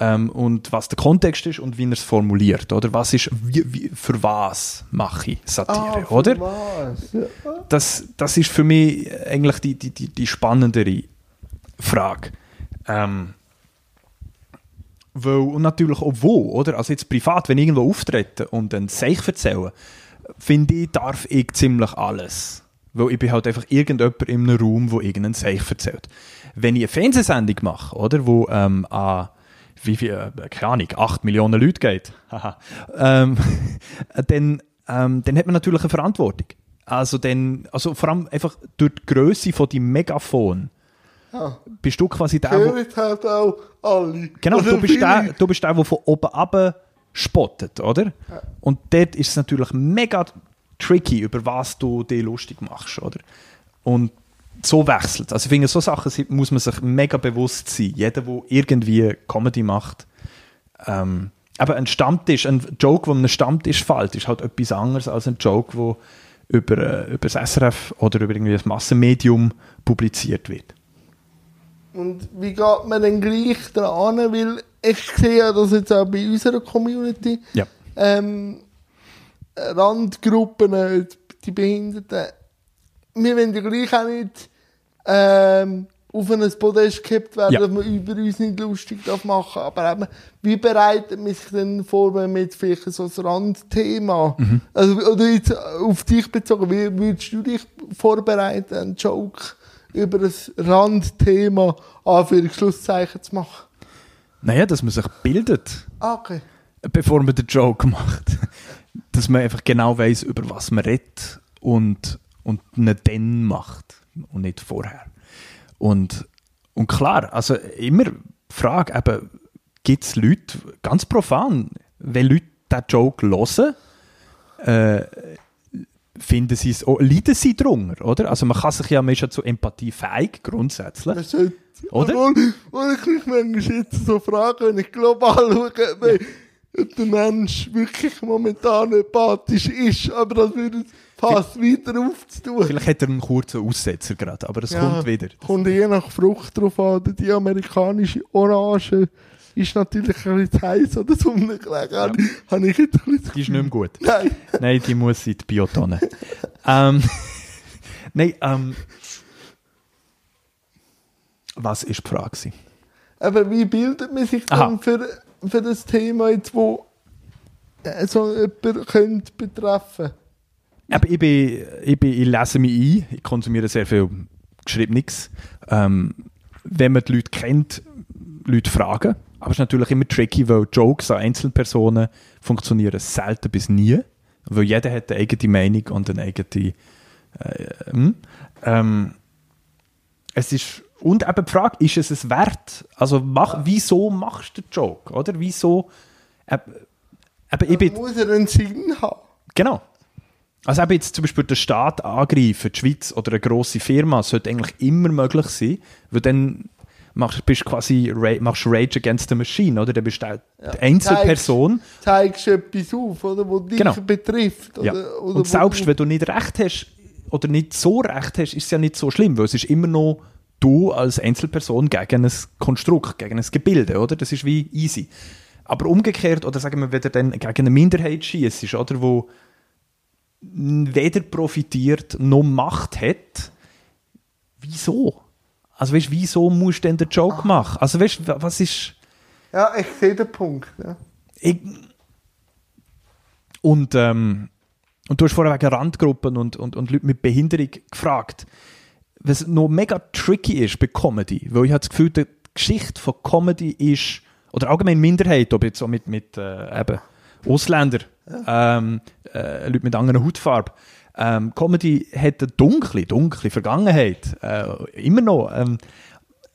ähm, und was der Kontext ist und wie er es formuliert, oder? Was ist, wie, wie, für was mache ich Satire, Ah, für oder? Ja. das, das ist für mich eigentlich die, die, die, die spannendere Frage. Ähm, weil, und natürlich auch wo, oder? Also jetzt privat, wenn ich irgendwo auftrete und ein Seich erzählen, finde ich, darf ich ziemlich alles. Weil ich bin halt einfach irgendjemand in einem Raum, wo irgendein Seich erzählt. Wenn ich eine Fernsehsendung mache, oder, wo ähm, an wie viel, äh, keine Ahnung, 8 Millionen Leute geht, [laughs] ähm, [laughs] dann, ähm, dann hat man natürlich eine Verantwortung. Also, dann, also vor allem einfach durch die Größe von dem Megafon Ah. bist du quasi der, wo, Hören halt auch alle. Genau, du bist, der, du bist der, der von oben ab spottet, oder? Und dort ist es natürlich mega tricky, über was du dich lustig machst, oder? Und so wechselt. Also ich finde, so Sachen muss man sich mega bewusst sein. Jeder, der irgendwie Comedy macht, ähm, aber ein Stammtisch, ein Joke, der einem Stammtisch fällt, ist halt etwas anderes als ein Joke, der über, äh, über das SRF oder über irgendwie ein Massenmedium publiziert wird. Und wie geht man denn gleich dran? Weil ich sehe ja das jetzt auch bei unserer Community. Ja. Ähm, Randgruppen, äh, die Behinderten. Wir wollen ja gleich auch nicht ähm, auf ein Podest gehabt werden, Ja. dass man über uns nicht lustig darf machen Aber eben, wie bereitet man sich denn vor, wenn man jetzt vielleicht so ein Randthema, Mhm. also, oder jetzt auf dich bezogen, wie würdest du dich vorbereiten, einen Joke über ein Randthema, Anführungszeichen zu machen? Naja, dass man sich bildet, Ah, okay. bevor man den Joke macht. Dass man einfach genau weiß, über was man redet und, und nicht dann macht und nicht vorher. Und, und klar, also immer die Frage, eben, gibt es Leute, ganz profan, wenn Leute diesen Joke hören, äh, finden sie es, oh, leiden sie drunter, oder? Also man kann sich ja, man ist ja zu Empathie fähig, grundsätzlich. Man sollte, Oder? Obwohl, obwohl ich mich manchmal jetzt so frage, wenn ich global [laughs] schaue, der Mensch wirklich momentan empathisch ist, aber das würde fast weiter aufzutun. Vielleicht hat er einen kurzen Aussetzer gerade, aber es Ja, kommt wieder. Kommt je nach Frucht drauf an. Die amerikanische Orange ist natürlich ein bisschen heiß oder so. Ja. Habe ich jetzt ein bisschen das Die ist nicht mehr gut. Nein. Nein, die muss in die Biotonne. ähm, [laughs] nein, ähm, was ist die Frage? Aber wie bildet man sich Aha. dann für, für das Thema jetzt, wo äh, so jemand könnte betreffen? Aber ich, bin, ich, bin, ich lese mich ein, ich konsumiere sehr viel Geschriebenes. Ähm, wenn man die Leute kennt, Leute fragen. Aber es ist natürlich immer tricky, weil Jokes an Einzelpersonen funktionieren selten bis nie. Weil jeder hat eine eigene Meinung und eine eigene. Äh, hm. ähm, es ist. Und eben die Frage, ist es es wert? Also, mach, wieso machst du den Joke? Oder? Wieso. Äh, eben, ich bin, Muss er einen Sinn haben? Genau. Also eben jetzt zum Beispiel den Staat angreifen, die Schweiz oder eine grosse Firma, sollte eigentlich immer möglich sein, weil dann machst, bist du quasi machst Rage Against the Machine, oder? Dann bist du die Einzelperson. Zeigst du etwas auf, oder, wo dich Genau. betrifft? Oder, Ja. oder Und selbst wenn du nicht recht hast oder nicht so recht hast, ist es ja nicht so schlimm, weil es ist immer noch du als Einzelperson gegen ein Konstrukt, gegen ein Gebilde, oder? Das ist wie easy. Aber umgekehrt, oder sagen wir, wenn du dann gegen eine Minderheit schießt, oder, wo weder profitiert noch Macht hat, wieso? Also weißt, wieso musst du denn den Joke machen? Also weißt, wa- was ist... Ja, ich sehe den Punkt. Ja. Ich, und, ähm, und du hast vorher wegen Randgruppen und, und, und Leuten mit Behinderung gefragt. Was noch mega tricky ist bei Comedy, weil ich habe das Gefühl, die Geschichte von Comedy ist, oder allgemein Minderheit, ob jetzt so mit, mit äh, eben Ausländer, ähm, äh, Leute mit anderer Hautfarbe, ähm, Comedy hat eine dunkle, dunkle Vergangenheit, äh, immer noch, ähm,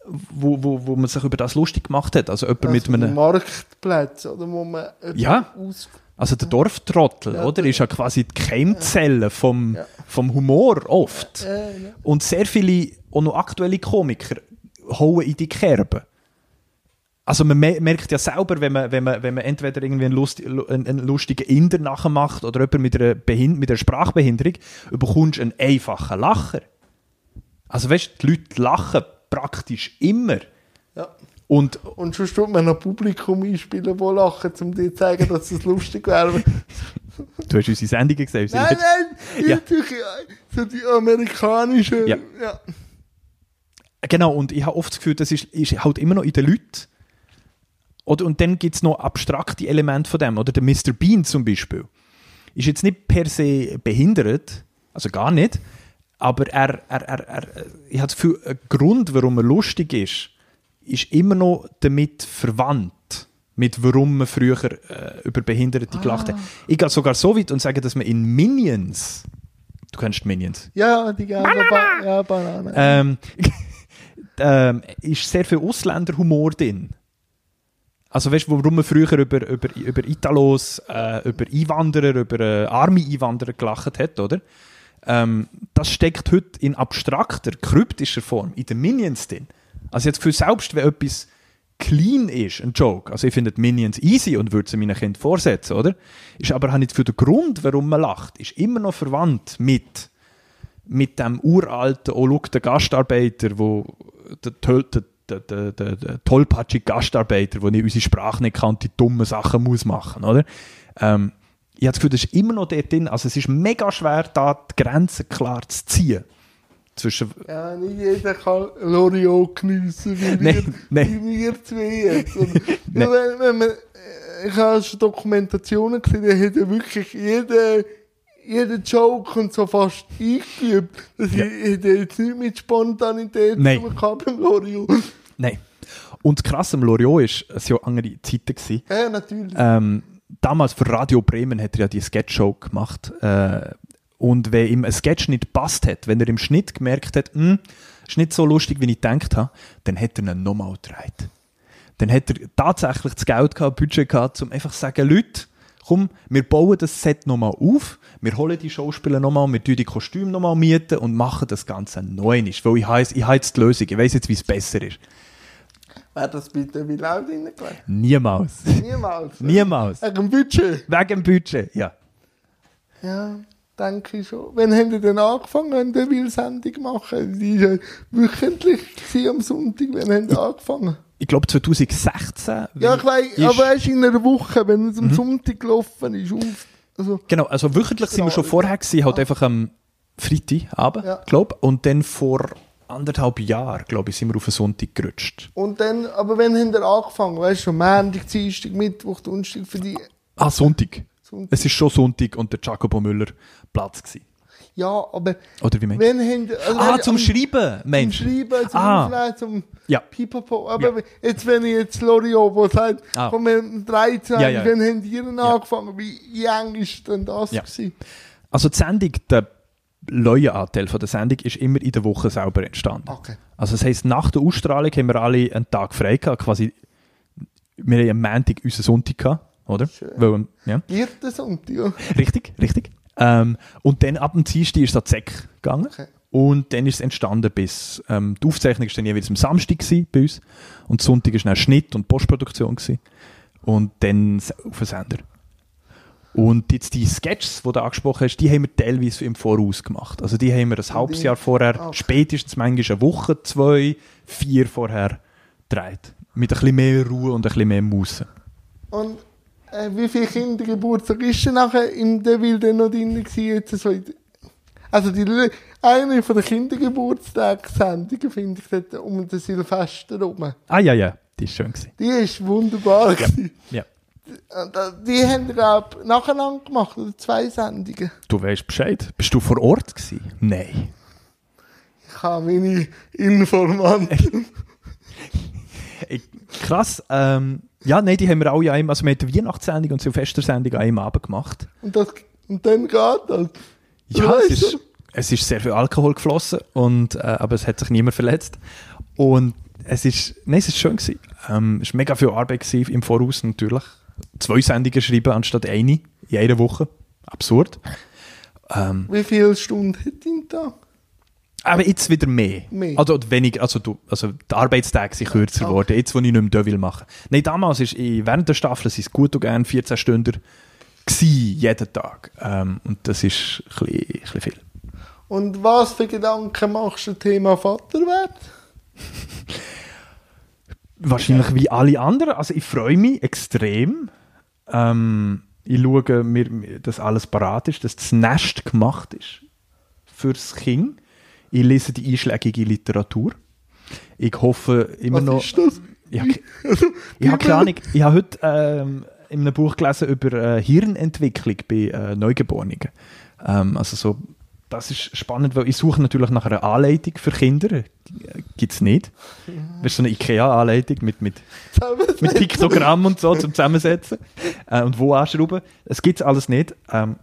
wo, wo, wo man sich über das lustig gemacht hat. Also jemand mit Also einem... Marktplatz, oder, wo man Ja. aus Also der Dorftrottel, Ja, oder? der- Ist ja quasi die Keimzelle vom, Ja. vom Humor oft. ja. Und sehr viele, auch noch aktuelle Komiker, hauen in die Kerbe. Also man me merkt ja selber, wenn man, wenn man, wenn man entweder irgendwie einen, Lust, einen, lustigen Inder nachmacht oder jemand mit einer, Behind mit einer Sprachbehinderung, überkommst du einen einfachen Lacher. Also weißt du, die Leute lachen praktisch immer. Und Und schon tut man noch Publikum einspielen, wo lachen, um dir zu zeigen, dass es lustig wäre. du hast unsere Sendungen gesehen. nein, nein, Ja. so die amerikanische. Ja. ja. Genau, und ich habe oft das Gefühl, das ist, ist halt immer noch in den Leuten. Oder, und dann gibt es noch abstrakte Elemente von dem. Oder der Mr. Bean zum Beispiel. Ist jetzt nicht per se behindert, also gar nicht, aber er, er, er, er ich habe das Gefühl, ein Grund, warum er lustig ist, ist immer noch damit verwandt. Mit warum man früher äh, über Behinderte gelacht hat. Ich gehe sogar so weit und sage, dass man in Minions, du kennst Minions, Ja, die gelbe ba ja, Banane. ähm, [laughs] ähm, ist sehr viel Ausländerhumor drin. Also weißt du, warum man früher über, über, über Italos, äh, über Einwanderer, über äh, arme Einwanderer gelacht hat, oder? Ähm, das steckt heute in abstrakter, kryptischer Form in den Minions drin. Also jetzt für selbst, wenn etwas clean ist, ein Joke, also ich finde Minions easy und würde sie meinen Kindern vorsetzen, oder? Ist aber nicht für den Grund, warum man lacht, ist immer noch verwandt mit, mit dem uralten, oh der Gastarbeiter, wo der, der, der, der, der, der tollpatschige Gastarbeiter, der unsere Sprache nicht kann die dummen Sachen muss machen, oder? Ähm, ich habe das Gefühl, das ist immer noch dort drin. Also es ist mega schwer, da die Grenzen klar zu ziehen. Zwischen Ja, nicht jeder kann L'Oreal geniessen, wie [laughs] wir, Nein, nein. wie wir zwei jetzt. Und, [laughs] ja, Nein. wenn, wenn man, ich habe schon Dokumentationen gesehen, da hat ja wirklich jeder, jeder Joke und so fast eingeübt. Das Ja. hätte jetzt nicht mit Spontanität Nein. zu tun beim L'Oreal. Nein. Und krass am Loriot ist, es waren ja andere Zeiten. Gewesen. Ja, natürlich. Ähm, damals für Radio Bremen hat er ja die Sketchshow gemacht. Äh, und wenn ihm ein Sketch nicht passt hat, wenn er im Schnitt gemerkt hat, hm, ist nicht so lustig, wie ich gedacht habe, dann hat er ihn nochmal gedreht. Dann hat er tatsächlich das Geld gehabt, Budget gehabt, um einfach zu sagen, Leute, komm, wir bauen das Set nochmal auf, wir holen die Schauspieler nochmal, wir tun die Kostüme nochmal mieten und machen das Ganze neu. Weil ich heiss, ich habe jetzt die Lösung, ich weiß jetzt, wie es besser ist. Wäre das bitte wie laut reingelegt? Niemals. Niemals. Niemals. Wegen dem Budget. Wegen dem Budget, ja. Ja, denke ich schon. Wann haben die denn angefangen, eine Deville-Sendung zu machen? Die war ja wöchentlich am Sonntag. Wann haben die angefangen? Ich glaube 2016. Ja, ich weiß, aber erst in einer Woche, wenn es am Sonntag gelaufen ist. Auf, also, Genau, also wöchentlich sind wir schon vorher gewesen, halt einfach am Freitagabend, Ja. glaube Und dann vor anderthalb Jahren, glaube ich, sind wir auf einen Sonntag gerutscht. und dann, aber wann haben die angefangen? Weißt du, schon Montag, Dienstag, Mittwoch, Donnerstag für die Ah, Sonntag. Sonntag. Es ist schon Sonntag und der Jacopo Müller Platz gewesen. Ja, aber Oder wie meinst du? haben also Ah, wenn- zum am- Schreiben, Zum Mensch. Schreiben, zum Ah. Aufnehmen, zum Ja. Pipapo. Aber jetzt, wenn ich jetzt L'Oreal, wo sagt, Ah. komm, wir haben 13, Ja, ja. wann haben die angefangen? Wie, eng ist denn das Ja. gewesen? Also die Sendung, der Leuenanteil von der Sendung ist immer in der Woche selber entstanden. Okay. Also das heisst, nach der Ausstrahlung haben wir alle einen Tag frei gehabt, quasi, wir haben am Montag unseren Sonntag gehabt, oder? Schön. Weil, ja. Vierter Sonntag, ja. Richtig, richtig. Ähm, und dann ab dem Dienstag ist es an die Säck gegangen. Okay. Und dann ist es entstanden bis, ähm, die Aufzeichnung ist dann jeweils am Samstag gewesen bei uns. Und Sonntag ist dann Schnitt und Postproduktion gewesen. Und dann auf den Sender. Und jetzt die Sketches, die du angesprochen hast, die haben wir teilweise im Voraus gemacht. Also die haben wir ein halbes Jahr vorher, Ah, okay. spätestens manchmal eine Woche, zwei, vier vorher gedreht. Mit ein bisschen mehr Ruhe und ein bisschen mehr Muße. Und äh, wie viele Kindergeburtstag ist denn nachher im Deville denn noch drin gewesen? Jetzt so in, also die, eine von den Kindergeburtstagssendungen finde ich dort um den Silvester herum. Ah ja, ja, die ist schön gewesen. Die ist wunderbar. gewesen. Ja. Und, äh, Die haben wir nacheinander gemacht, oder zwei Sendungen. Du weißt Bescheid. Bist du vor Ort gewesen? Nein. Ich habe meine Informanten. [laughs] Krass. Ähm, ja, nein, die haben wir alle an einem, also wir haben die Weihnachtssendung und die Silvestersendung an einem Abend gemacht. Und, das, und dann geht das. Ja, Weißt es ist, es ist sehr viel Alkohol geflossen, und, äh, aber es hat sich niemand verletzt. Und es ist, nein, es ist schön gewesen. Ähm, es war mega viel Arbeit gewesen, im Voraus natürlich. Zwei Sendungen schreiben anstatt eine in einer Woche. Absurd. Ähm, Wie viele Stunden hat ihn da? Aber jetzt wieder mehr. Mehr. Also, weniger, also, du, also die Arbeitstage sind kürzer Ah. geworden, jetzt wo ich nicht mehr will machen. Nein, damals ist ich, während der Staffel sind es gut und gern 14 Stunden gewesen, jeden Tag. Ähm, und das ist ein bisschen, ein bisschen viel. Und was für Gedanken machst du zum Thema Vaterwert? [laughs] Wahrscheinlich wie alle anderen. Also ich freue mich extrem. Ähm, ich schaue, mir- dass alles parat ist, dass das Nest gemacht ist fürs Kind. Ich lese die einschlägige Literatur. Ich hoffe immer Was noch... ist das? Ich habe ich hab keine Ahnung. Ich habe heute ähm, in einem Buch gelesen über äh, Hirnentwicklung bei äh, Neugeborenen. Ähm, also so, das ist spannend, weil ich suche natürlich nach einer Anleitung für Kinder. Gibt es nicht. Das ist so eine IKEA-Anleitung mit, mit, mit Piktogramm und so zum Zusammensetzen äh, und wo anschrauben. Es gibt alles nicht. Ähm,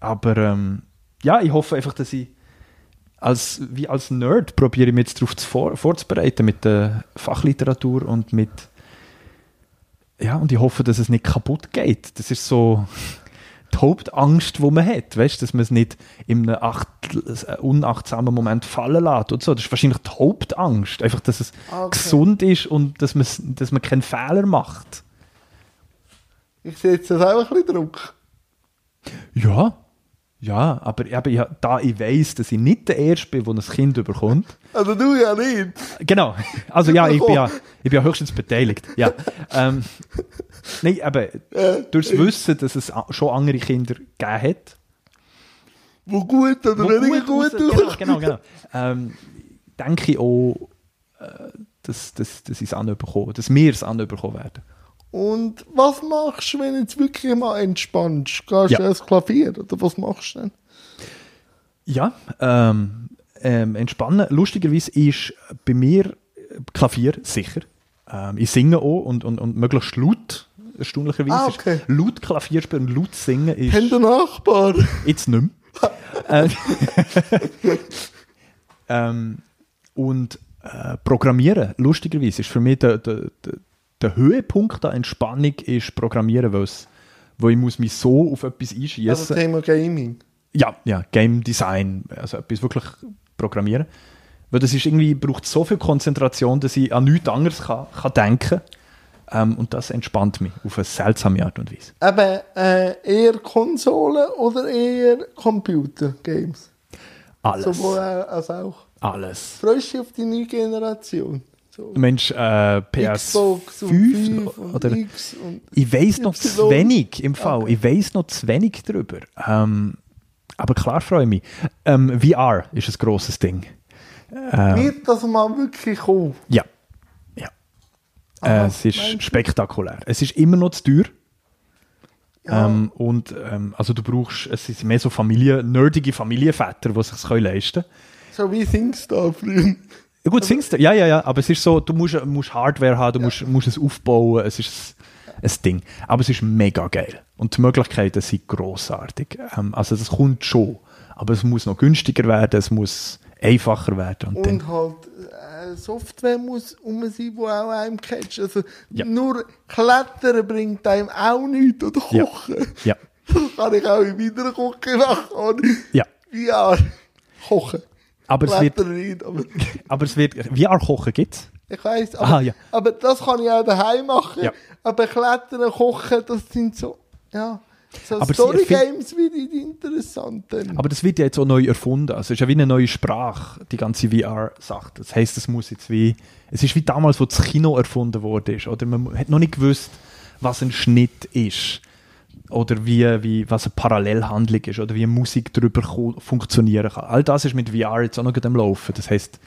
aber ähm, ja, ich hoffe einfach, dass ich als, wie als Nerd probiere ich mich jetzt darauf vor, vorzubereiten mit der Fachliteratur und mit ja, und ich hoffe, dass es nicht kaputt geht. Das ist so [laughs] die Hauptangst, die man hat, weißt, dass man es nicht in einem acht, äh, unachtsamen Moment fallen lässt und so. Das ist wahrscheinlich die Hauptangst, einfach, dass es Okay. gesund ist und dass, man, dass man keinen Fehler macht. Ich setze das auch ein bisschen Druck. Ja, ja, aber eben, ja, da ich weiß, dass ich nicht der Erste bin, der ein Kind bekommt. Also du ja nicht. Genau, also ja, ich bin ja, [laughs] ich bin ja höchstens beteiligt. Ja. Ähm, nein, aber durchs Wissen, dass es schon andere Kinder gegeben hat, Wo gut oder wo weniger gut gut, raus- Genau, genau, genau. Ähm, denke ich auch, äh, dass, dass, dass ich es anbekommen, dass wir es anbekommen werden. Und was machst du, wenn du jetzt wirklich mal entspannst? Gehst Ja. du ans Klavier oder was machst du denn? Ja, ähm, ähm, entspannen. Lustigerweise ist bei mir äh, Klavier sicher. Ähm, ich singe auch und, und, und möglichst laut, erstaunlicherweise. Ah, ist okay. Laut Klavier spielen und laut singen ist Haben der Nachbar? jetzt nicht mehr. [laughs] äh, [laughs] ähm, und äh, Programmieren, lustigerweise, ist für mich der, der, der, der Höhepunkt der Entspannung ist Programmieren, weil wo ich muss mich so auf etwas Also einschießen Thema Gaming. ja, ja, Game Design, also etwas wirklich programmieren. Weil das ist irgendwie, braucht so viel Konzentration, dass ich an nichts anderes kann, kann denken ähm, Und das entspannt mich auf eine seltsame Art und Weise. Eben äh, eher Konsolen oder eher Computer-Games? Alles. Sowohl als auch. Alles. Freust du dich auf die neue Generation? So. Mensch, äh, Xbox und PS5 5 und oder X und ich weiß noch zu wenig im Fall. Okay. Ich weiß noch zu wenig darüber. Ähm, aber klar freue ich mich. Ähm, VR ist ein grosses Ding. Ähm, wird das mal wirklich kommen? Ja. ja. Aha, äh, es ist spektakulär. Es ist immer noch zu teuer. Ja. Ähm, und ähm, also du brauchst, es sind mehr so Familie, nerdige Familienväter, die sich leisten können. So wie SingStar früher. Ja, gut, singst du? Ja, ja, ja, aber es ist so, du musst, musst Hardware haben, du musst, musst es aufbauen, es ist ein Ding. Aber es ist mega geil. Und die Möglichkeiten sind grossartig. Ähm, also das kommt schon. Aber es muss noch günstiger werden, es muss einfacher werden. Und, dann, Und halt äh, Software muss um sein, die auch einem catcht. Also Ja. nur Klettern bringt einem auch nichts oder Ja. Kochen. ja, Das [laughs] kann ich auch in meiner Küche machen. Ja. Ja, kochen. Aber es wird, nicht, aber aber es wird, VR-Kochen gibt es. ich weiss, aber, Aha, ja. aber das kann ich auch daheim machen. Ja. Aber Klettern, Kochen, das sind so, ja, so Aber Story-Games wie die interessant. Dann. Aber das wird ja jetzt auch neu erfunden. Also es ist ja wie eine neue Sprache, die ganze VR-Sache. Das heisst, es muss jetzt wie, es ist wie damals, wo das Kino erfunden wurde. Oder man hat noch nicht gewusst, was ein Schnitt ist. Oder wie, wie, was eine Parallelhandlung ist. Oder wie Musik darüber funktionieren kann. All das ist mit VR jetzt auch noch am Laufen. Das heisst,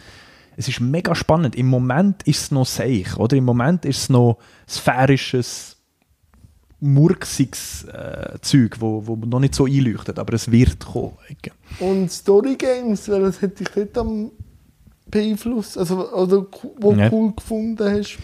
es ist mega spannend. Im Moment ist es noch seich, oder? Im Moment ist es noch sphärisches, murksiges äh, Zeug, wo, wo noch nicht so einleuchtet, aber es wird kommen. Und Story-Games, welches hätte ich dort am beeinflusst, also, oder wo Ja. cool gefunden hast?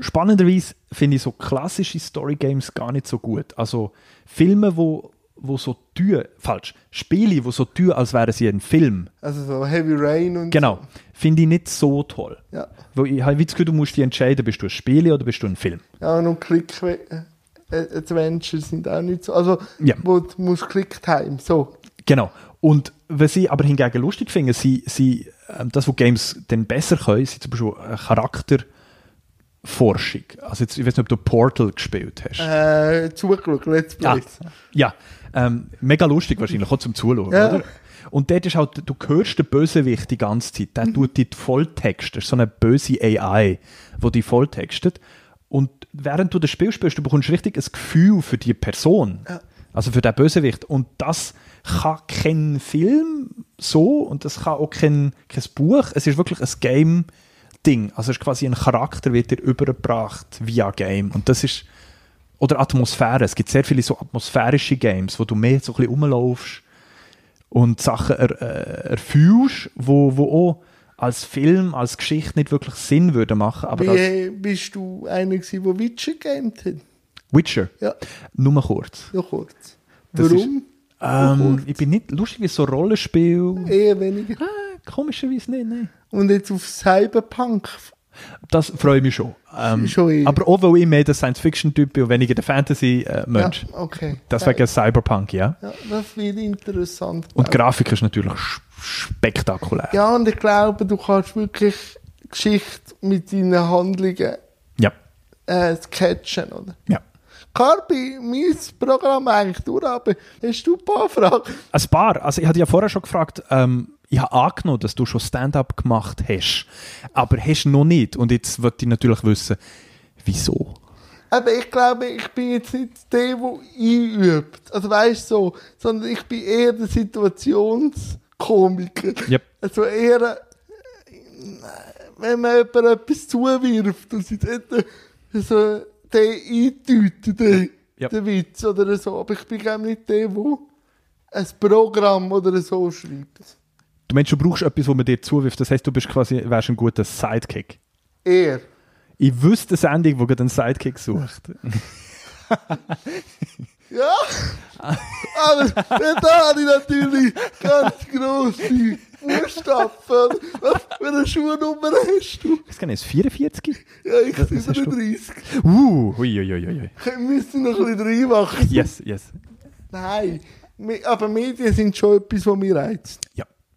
Spannenderweise finde ich so klassische Story-Games gar nicht so gut. Also Filme, wo, wo so tun, falsch, Spiele, wo so tun, als wären sie ein Film. Also so Heavy Rain und Genau, finde ich nicht so toll. Ja, Wo ich habe das Gefühl, du musst dich entscheiden, bist du ein Spiel oder bist du ein Film. ja und Click äh, Adventures sind auch nicht so, also Ja. wo du musst Click-Time, so. Genau. Und was ich aber hingegen lustig finde, sie, sie, ähm, das, was Games dann besser können, sind zum Beispiel äh, Charakterforschung. Also jetzt, ich weiß nicht, ob du Portal gespielt hast. Äh, zugeschaut, Let's Ja, Play. ja. Ähm, mega lustig wahrscheinlich, auch zum Zuschauen, Ja. oder? Und dort ist halt, du hörst den Bösewicht die ganze Zeit, der tut dich volltexten. Das ist so eine böse AI, die dich volltextet. Und während du das Spiel spielst, du bekommst richtig ein Gefühl für die Person. Ja. Also für den Bösewicht. Und das kann kein Film so und das kann auch kein, kein Buch. Es ist wirklich ein Game-Ding. Also es ist quasi ein Charakter, wird dir übergebracht via Game. Und das ist oder Atmosphäre. Es gibt sehr viele so atmosphärische Games, wo du mehr so ein bisschen rumlaufst und Sachen er, äh, erfühlst, wo, wo auch als Film, als Geschichte nicht wirklich Sinn würde machen. Aber Wie bist du einer gewesen, der Witcher gamet hat? Witcher, Ja, nur kurz. ja kurz. Das Warum? Ähm, ich bin nicht lustig wie so Rollenspiel. Eher weniger. Ah, komischerweise nicht, nein. Und jetzt auf Cyberpunk Das freue ich mich schon. Ähm, Schon aber auch, weil ich mehr der Science-Fiction-Typ bin und weniger der Fantasy-Mensch. Ja, okay. Deswegen Cyberpunk, ja. Ja, das wird interessant. Und die Grafik ist natürlich spektakulär. ja, und ich glaube, du kannst wirklich Geschichte mit deinen Handlungen Ja. äh, sketchen, oder? ja. Carpi, mein Programm eigentlich durch, aber hast du ein paar Fragen? Ein paar. Also ich hatte ja vorher schon gefragt, ähm, ich habe angenommen, dass du schon Stand-up gemacht hast, aber hast noch nicht. Und jetzt wollte ich natürlich wissen, wieso? Aber ich glaube, ich bin jetzt nicht der, der einübt. Also weißt du so, sondern ich bin eher der Situationskomiker. Yep. Also eher, wenn man jemandem etwas zuwirft und sie so den eintüten, den, Yep. den Witz oder so. Aber ich bin glaube nicht der, der ein Programm oder so schreibt. Du meinst, du brauchst etwas, wo man dir zuwirft. Das heißt, du bist quasi, wärst ein guter Sidekick. Eher. Ich wüsste eine Sendung, die gerade einen Sidekick sucht. [laughs] Ja, aber da habe ich natürlich ganz grosse Fußstapfen. Was für eine Schuhnummer hast du? Was kann ich, 44? Ja, ich bin hast du? 37. Uh, hui, hui, hui. Ich müsste noch ein bisschen reinmachen. Yes, yes. Nein, aber Medien sind schon etwas, was mich reizt.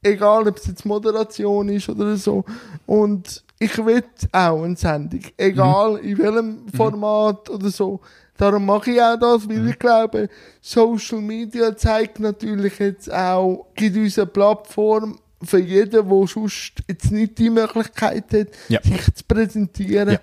Egal, ob es jetzt Moderation ist oder so. Und ich will auch eine Sendung. Egal in welchem Format oder so. Darum mache ich auch das, weil ich glaube, Social Media zeigt natürlich jetzt auch, gibt uns eine Plattform für jeden, der sonst jetzt nicht die Möglichkeit hat, Ja. sich zu präsentieren, Ja.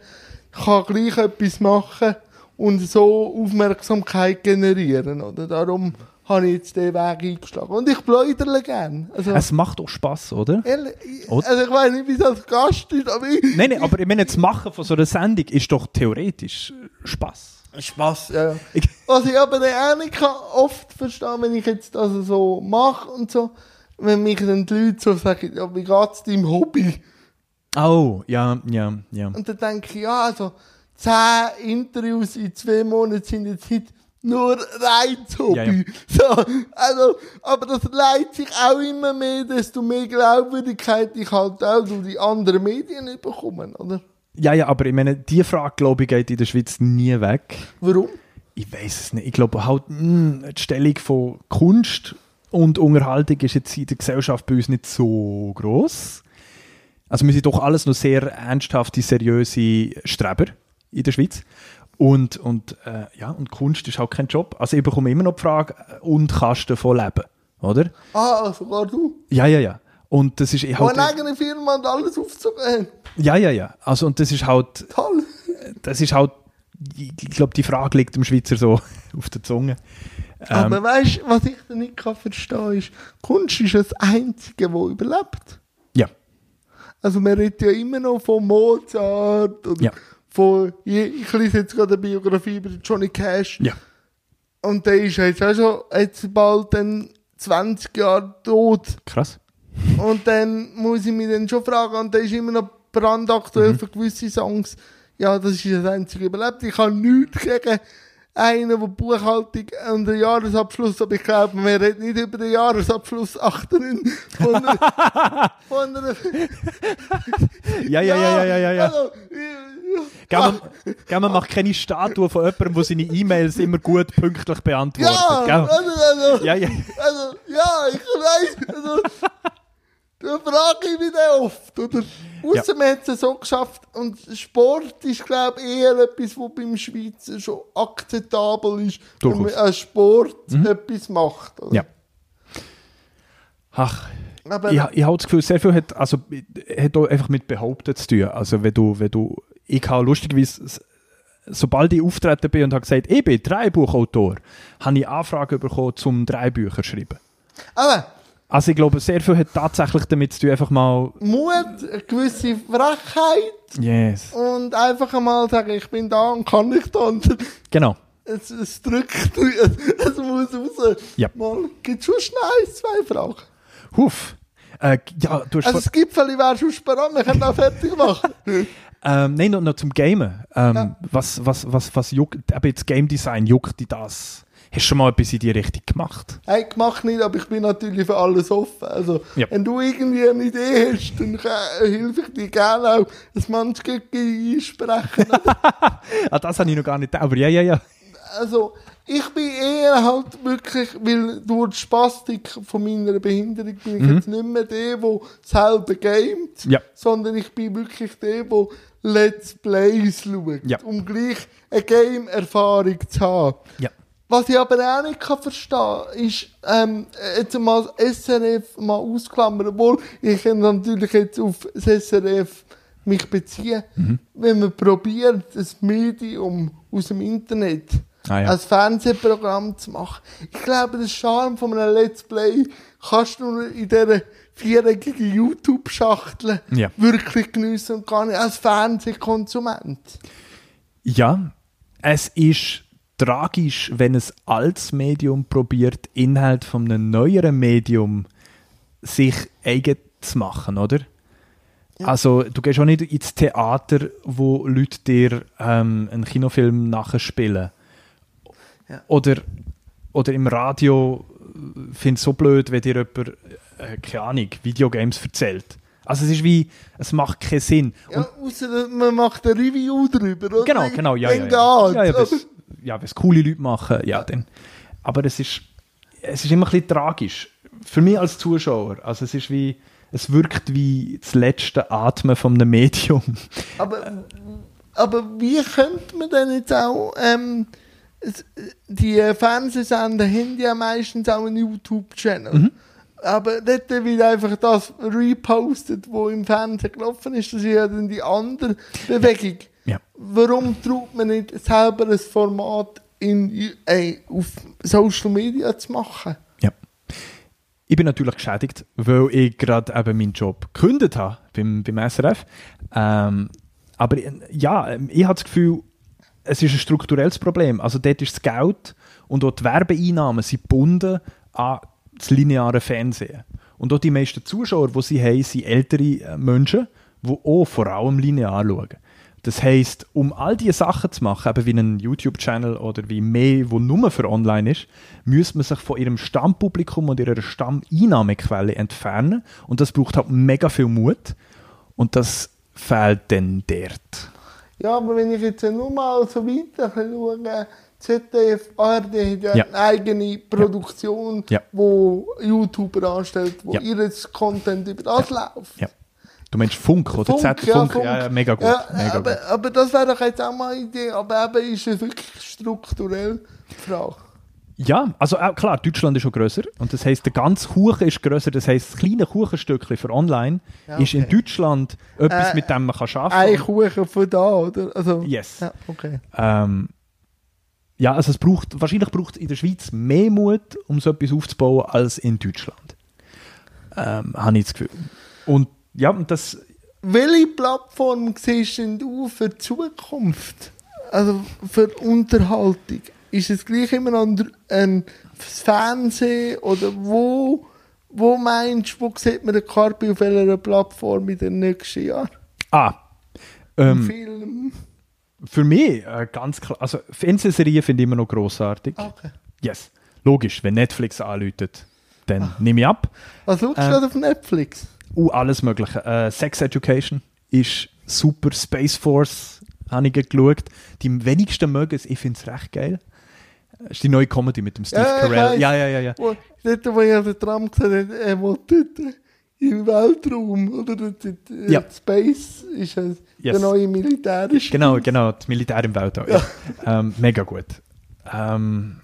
kann gleich etwas machen und so Aufmerksamkeit generieren. Oder? Darum habe ich jetzt den Weg eingeschlagen. Und ich plaudere gerne. Also, Es macht auch Spass, oder? ehrlich, also ich weiß nicht, wie es als Gast ist, aber ich... Nein, nein, aber ich meine, das Machen von so einer Sendung ist doch theoretisch Spass. Spaß, ja. Ich- Was ich aber dann auch nicht kann oft verstehen, wenn ich jetzt das so mache und so, wenn mich dann die Leute so sagen, ja, wie geht's deinem Hobby? Oh, ja, ja, ja. Und dann denke ich, ja, also zehn Interviews in zwei Monaten sind jetzt nicht nur reines Hobby. Ja, ja. So, also, aber das leitet sich auch immer mehr, desto mehr Glaubwürdigkeit ich halt auch durch die anderen Medien bekomme, oder? Ja, ja, aber ich meine, die Frage, glaube ich, geht in der Schweiz nie weg. Warum? Ich weiß es nicht. Ich glaube halt, mh, die Stellung von Kunst und Unterhaltung ist jetzt in der Gesellschaft bei uns nicht so groß. Also wir sind doch alles noch sehr ernsthafte, seriöse Streber in der Schweiz. Und, und, äh, ja, und Kunst ist halt kein Job. Also ich bekomme immer noch die Frage, äh, und kannst du davon leben? Oder? Ah, sogar du. Ja, ja, ja. Und das ist ich Wo halt... eine eigene Firma und alles aufzugehen. Ja, ja, ja. Also und das ist halt... Toll. Das ist halt... Ich glaube, die Frage liegt dem Schweizer so [laughs] auf der Zunge. Ähm, Aber weißt du, was ich da nicht kann verstehen ist, Kunst ist das Einzige, das überlebt. ja. Also man redet ja immer noch von Mozart oder Ja. Von, ich lese jetzt gerade eine Biografie über Johnny Cash Ja. und der ist jetzt auch schon jetzt bald dann 20 Jahre tot Krass. und dann muss ich mich dann schon fragen und der ist immer noch brandaktuell Mhm. für gewisse Songs. Ja, das ist das einzige überlebt. Ich habe nichts gegen einen, der Buchhaltung und den Jahresabschluss, aber ich glaube, man redet nicht über den Jahresabschluss achterin von einer, [laughs] von einer Ja, ja, ja, ja, ja, ja. ja. Also, Gell, man, macht keine Statue von jemandem, der seine E-Mails immer gut pünktlich beantwortet. ja, also, also, Ja, ja. also, ja, ich weiß, also, da frage ich mich oft, oder? Ausser man hat es so geschafft, und Sport ist, glaube ich, eher etwas, was beim Schweizer schon akzeptabel ist, wenn man Durchaus. als Sport etwas macht, oder? Ja. Ach, Aber ich, ich habe das Gefühl, sehr viel hat, also, hat auch einfach mit Behaupten zu tun. Also, wenn du, wenn du, ich habe lustigerweise, sobald ich auftreten bin und habe gesagt, ich bin Dreibuchautor, habe ich Anfragen bekommen, zum drei Bücher zu schreiben. aber Also, ich glaube, sehr viel hat tatsächlich damit zu tun, einfach mal, Mut, eine gewisse Frechheit yes, und einfach einmal sagen, ich bin da und kann nicht anders. genau. Es, es drückt, es, es muss raus. Ja. Mal, gibt schon schnell zwei Fragen. Huf. Äh, ja, du hast Also das Gipfel wäre schon spannend, wir können auch fertig machen. [laughs] Ähm, nein, noch, noch zum Gamen. Ähm, was, was, was, was juckt, eben jetzt Game Design, juckt dich das? Hast du schon mal etwas in die Richtung gemacht? Hey, gemacht nicht, aber ich bin natürlich für alles offen. Also, Ja. wenn du irgendwie eine Idee hast, dann äh, helfe ich dir gerne auch, ein Mannsgeggi einsprechen. [laughs] Ah, das habe ich noch gar nicht, aber ja, ja, ja. also, ich bin eher halt wirklich, weil durch die Spastik von meiner Behinderung bin ich jetzt nicht mehr der, der selber gamet, Mhm. Ja. sondern ich bin wirklich der, der Let's Plays schaut, Ja. um gleich eine Game-Erfahrung zu haben. Ja. Was ich aber auch nicht kann verstehen ist, ähm, jetzt mal das SRF mal ausklammern, obwohl ich kann natürlich jetzt auf das SRF mich beziehe, Mhm. wenn man probiert, das Medium aus dem Internet Ah, ja. als Fernsehprogramm zu machen. Ich glaube, der Charme von einem Let's Play kannst du nur in dieser viereckigen YouTube-Schachtel Ja. wirklich geniessen und gar nicht als Fernsehkonsument. Ja, es ist tragisch, wenn es als Medium probiert, Inhalt von einem neueren Medium sich eigen zu machen, oder? Also, du gehst auch nicht ins Theater, wo Leute dir ähm, einen Kinofilm nachspielen. Ja. Oder, oder im Radio finde es so blöd, wenn dir jemand, äh, keine Ahnung, Videogames erzählt. Also es ist wie, es macht keinen Sinn. Ja, ausser man macht ein Review drüber, oder? Genau, genau, ja, ja. Ja, ja, ja, wenn's- ja wenn es coole Leute machen, ja, dann. Aber es ist, es ist immer ein bisschen tragisch. Für mich als Zuschauer. Also es ist wie, es wirkt wie das letzte Atmen von einem Medium. Aber, aber wie könnte man denn jetzt auch, ähm, die Fernsehsender haben ja meistens auch einen YouTube-Channel. Mhm. Aber dort wird einfach das repostet, was im Fernsehen gelaufen ist. Das ist ja dann die andere Bewegung. Ja. Warum traut man nicht selber ein Format in, äh, auf Social Media zu machen? Ja. Ich bin natürlich geschädigt, weil ich gerade eben meinen Job gekündigt habe beim, beim SRF. Ähm, aber ja, ich habe das Gefühl, es ist ein strukturelles Problem. Also dort ist das Geld und auch die Werbeeinnahmen sind gebunden an das lineare Fernsehen. Und auch die meisten Zuschauer, die sie haben, sind ältere äh, Menschen, die auch vor allem linear schauen. Das heisst, um all diese Sachen zu machen, eben wie einen YouTube-Channel oder wie mehr, wo nur für online ist, müsste man sich von ihrem Stammpublikum und ihrer Stamమైnnahmequelle entfernen. Und das braucht halt mega viel Mut. Und das fehlt dann dort. Ja, aber wenn ich jetzt nur mal so weiter schaue, ZDF, ARD hat ja, Ja. eine eigene Produktion, Ja. wo YouTuber anstellt, wo Ja. ihr Content über das läuft. Du meinst Funk oder Funk, Z ja, Funk? Ja, ja, mega gut. Ja, mega aber, gut. aber das wäre doch jetzt auch mal eine Idee. Aber eben ist es wirklich strukturell Frage. Ja, also klar, Deutschland ist schon grösser und das heißt der ganze Kuchen ist grösser. Das heißt, das kleine Kuchenstückchen für online Ja, ist in okay. Deutschland etwas, Äh, mit dem man kann arbeiten Ein kann. Kuchen von da, oder? Also, Yes. Ja, okay. Ähm, ja, also es braucht, wahrscheinlich braucht es in der Schweiz mehr Mut, um so etwas aufzubauen, als in Deutschland. Ähm, habe ich das Gefühl. Und ja, und das, Welche Plattform siehst denn du für die Zukunft? Also für Unterhaltung? Ist es gleich immer noch ein, Fernsehen oder wo, wo meinst du, wo sieht man den Carpi auf welcher Plattform in den nächsten Jahren? ah, ähm, Film? für mich äh, ganz klar, also Fernsehserien finde ich immer noch grossartig. Okay. Yes, logisch, wenn Netflix anläutet, dann nehme ich ab. Was schaust du Ähm, auf Netflix? Uh, alles Mögliche. Äh, Sex Education ist super. Space Force habe ich geschaut. Die wenigsten mögen es, ich finde es recht geil. Das ist die neue Comedy mit dem Steve Ja, Carell. Ja, ja, ja, ja. Wo, dort, wo ich den Trump gesagt habe, er will dort im Weltraum oder dort, dort, äh, Ja. Space ist es der Yes. neue militärische. Genau, genau. Das Militär im Weltall. Ja. Ähm, mega gut. Ähm,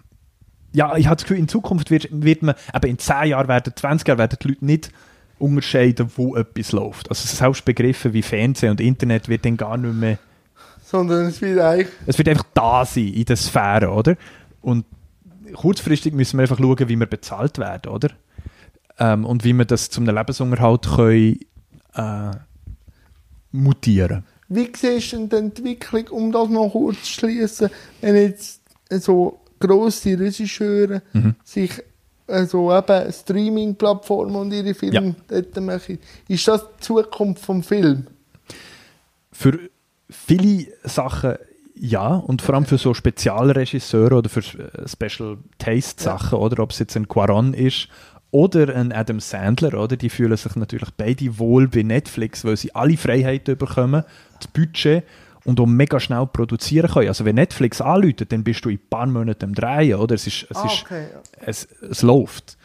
ja, ich habe das Gefühl, in Zukunft wird, wird man, aber in 10 Jahren, werden, 20 Jahren werden die Leute nicht unterscheiden, wo etwas läuft. Also selbst Begriffe wie Fernsehen und Internet wird dann gar nicht mehr Sondern es wird eigentlich es wird einfach da sein in der Sphäre, oder? Und kurzfristig müssen wir einfach schauen, wie wir bezahlt werden, oder? Ähm, und wie wir das zum Lebensunterhalt können, äh, mutieren. Wie siehst du denn die Entwicklung, um das noch kurz zu schließen, wenn jetzt so grosse Regisseure Mhm. sich also eben Streaming-Plattformen und ihre Filme dort machen? Ist das die Zukunft vom Film? Für viele Sachen Ja, und vor allem für so Spezialregisseure oder für äh, Special Taste Sachen, oder? Ob es jetzt ein Quaron ist oder ein Adam Sandler, oder? Die fühlen sich natürlich beide wohl bei Netflix, weil sie alle Freiheiten bekommen, das Budget und auch mega schnell produzieren können. Also wenn Netflix anläutet, dann bist du in ein paar Monaten am Drehen, oder? Es ist, es Ah, ist okay, ja. es, es läuft.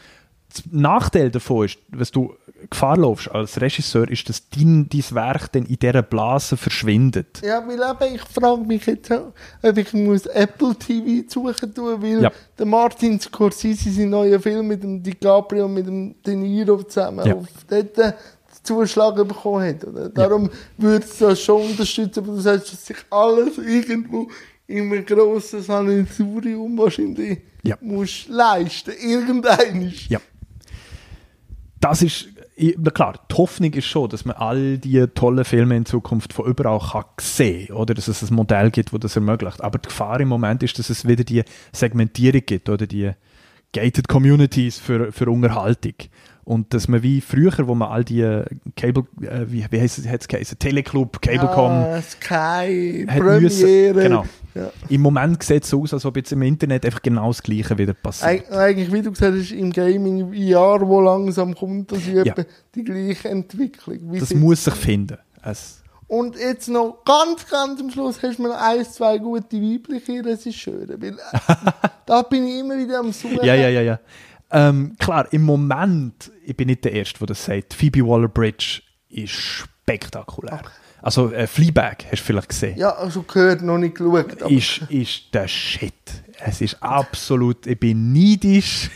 Der Nachteil davon ist, wenn du Gefahr läufst als Regisseur, ist, dass dein, dein Werk dann in dieser Blase verschwindet. Ja, weil eben, ich frage mich jetzt, auch, ob ich muss Apple TV suchen tun, weil Ja. der Martin Scorsese seinen neuen Film mit dem DiCaprio und mit dem De Niro zusammen Ja. auf dort Zuschlag bekommen hat. Oder? Darum würde ich das schon unterstützen, aber du sagst, dass sich alles irgendwo in einem grossen Sanitarium wahrscheinlich Ja. musst leisten. Irgendein Ja. Das ist, na klar, die Hoffnung ist schon, dass man all die tollen Filme in Zukunft von überall kann sehen oder dass es ein Modell gibt, das das ermöglicht. Aber die Gefahr im Moment ist, dass es wieder die Segmentierung gibt oder die gated Communities für, für Unterhaltung. Und dass man wie früher, wo man all die äh, Cable, äh, wie, wie heißt es, geheißen? Teleclub, Cablecom, Ja, Sky, Premiere. müssen- genau. Ja. Im Moment sieht es so aus, als ob jetzt im Internet einfach genau das Gleiche wieder passiert. Eig eigentlich, wie du gesagt hast, im Gaming ein Jahr, wo langsam kommt, dass ich Ja. die gleiche Entwicklung. Wie Das muss sich finden. Es, Und jetzt noch ganz, ganz am Schluss hast du mir noch ein, zwei gute weibliche Regisseure. Weil, äh, [laughs] da bin ich immer wieder am Suchen. Ja, ja, ja, ja. Ähm, klar, im Moment, ich bin nicht der Erste, der das sagt, Phoebe Waller-Bridge ist spektakulär. Also äh, Fleabag, hast du vielleicht gesehen, Ja, also gehört, noch nicht geschaut. Ist, ist der Shit. Es ist absolut, ich bin neidisch,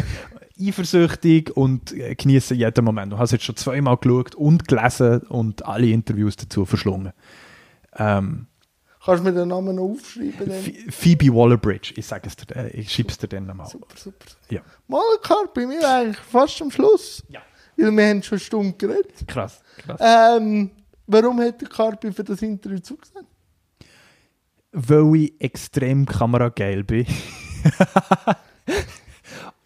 [laughs] eifersüchtig und äh, genieße jeden Moment. Du hast jetzt schon zweimal geschaut und gelesen und alle Interviews dazu verschlungen. Ähm, kannst du mir den Namen noch aufschreiben? Dann? Ph- Phoebe Waller-Bridge, ich sage es dir, äh, ich schiebe es dir dann nochmal. Super, super. Ja. Mal, Karl, bei mir eigentlich fast am Schluss. ja, Weil wir haben schon eine Stunde geredet. krass, krass. Ähm, warum hat der Karpi für das Interview zugesagt? weil ich extrem kamerageil bin. [laughs]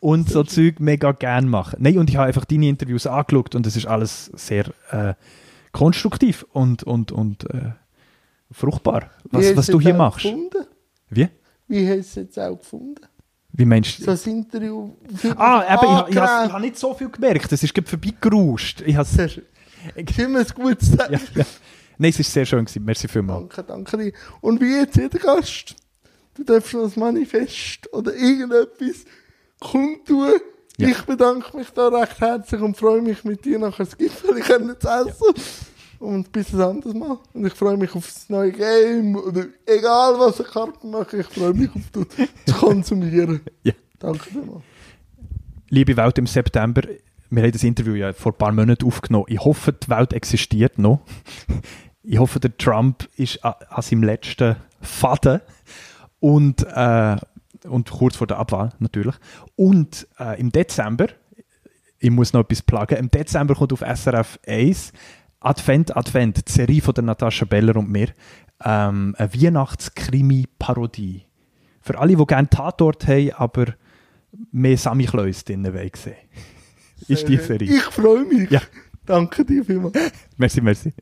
und so Zeug mega gern mache. Nein, und ich habe einfach deine Interviews angeschaut und es ist alles sehr äh, konstruktiv und, und, und äh, fruchtbar, was, was du es hier machst. Gefunden? Wie? Wie hast du es jetzt auch gefunden? Wie meinst So du? ein Interview. Ah, eben, ich, ich, ich, habe nicht so viel gemerkt. Es ist gerade vorbeigerauscht. Ich habe Sehr schön. Ist immer ein gutes Zeichen. [laughs] ja, ja. Nein, es war sehr schön. Gewesen. Merci vielmals. Danke, danke dir. Und wie jetzt jeder Gast, du darfst noch ein Manifest oder irgendetwas kundtun. Ja. Ich bedanke mich da recht herzlich und freue mich mit dir nachher das Gipfel zu essen. Und bis ein anderes Mal. Und ich freue mich auf das neue Game oder egal was ich Karten mache, ich freue mich auf das [laughs] zu konsumieren. Ja. Danke vielmals. Liebe Welt im September, wir haben das Interview ja vor ein paar Monaten aufgenommen. Ich hoffe, die Welt existiert noch. Ich hoffe, der Trump ist an, an seinem letzten Faden und, äh, und kurz vor der Abwahl natürlich. Und äh, im Dezember, ich muss noch etwas plagen, im Dezember kommt auf SRF 1 Advent, Advent, die Serie von der Natascha Beller und mir, ähm, eine Weihnachtskrimi-Parodie. Für alle, die gerne Tatort haben, aber mehr Sammy Kleus wollen sehen. [laughs] Ist die Serie. Ich freue mich. Ja. Danke dir vielmals. Merci, merci.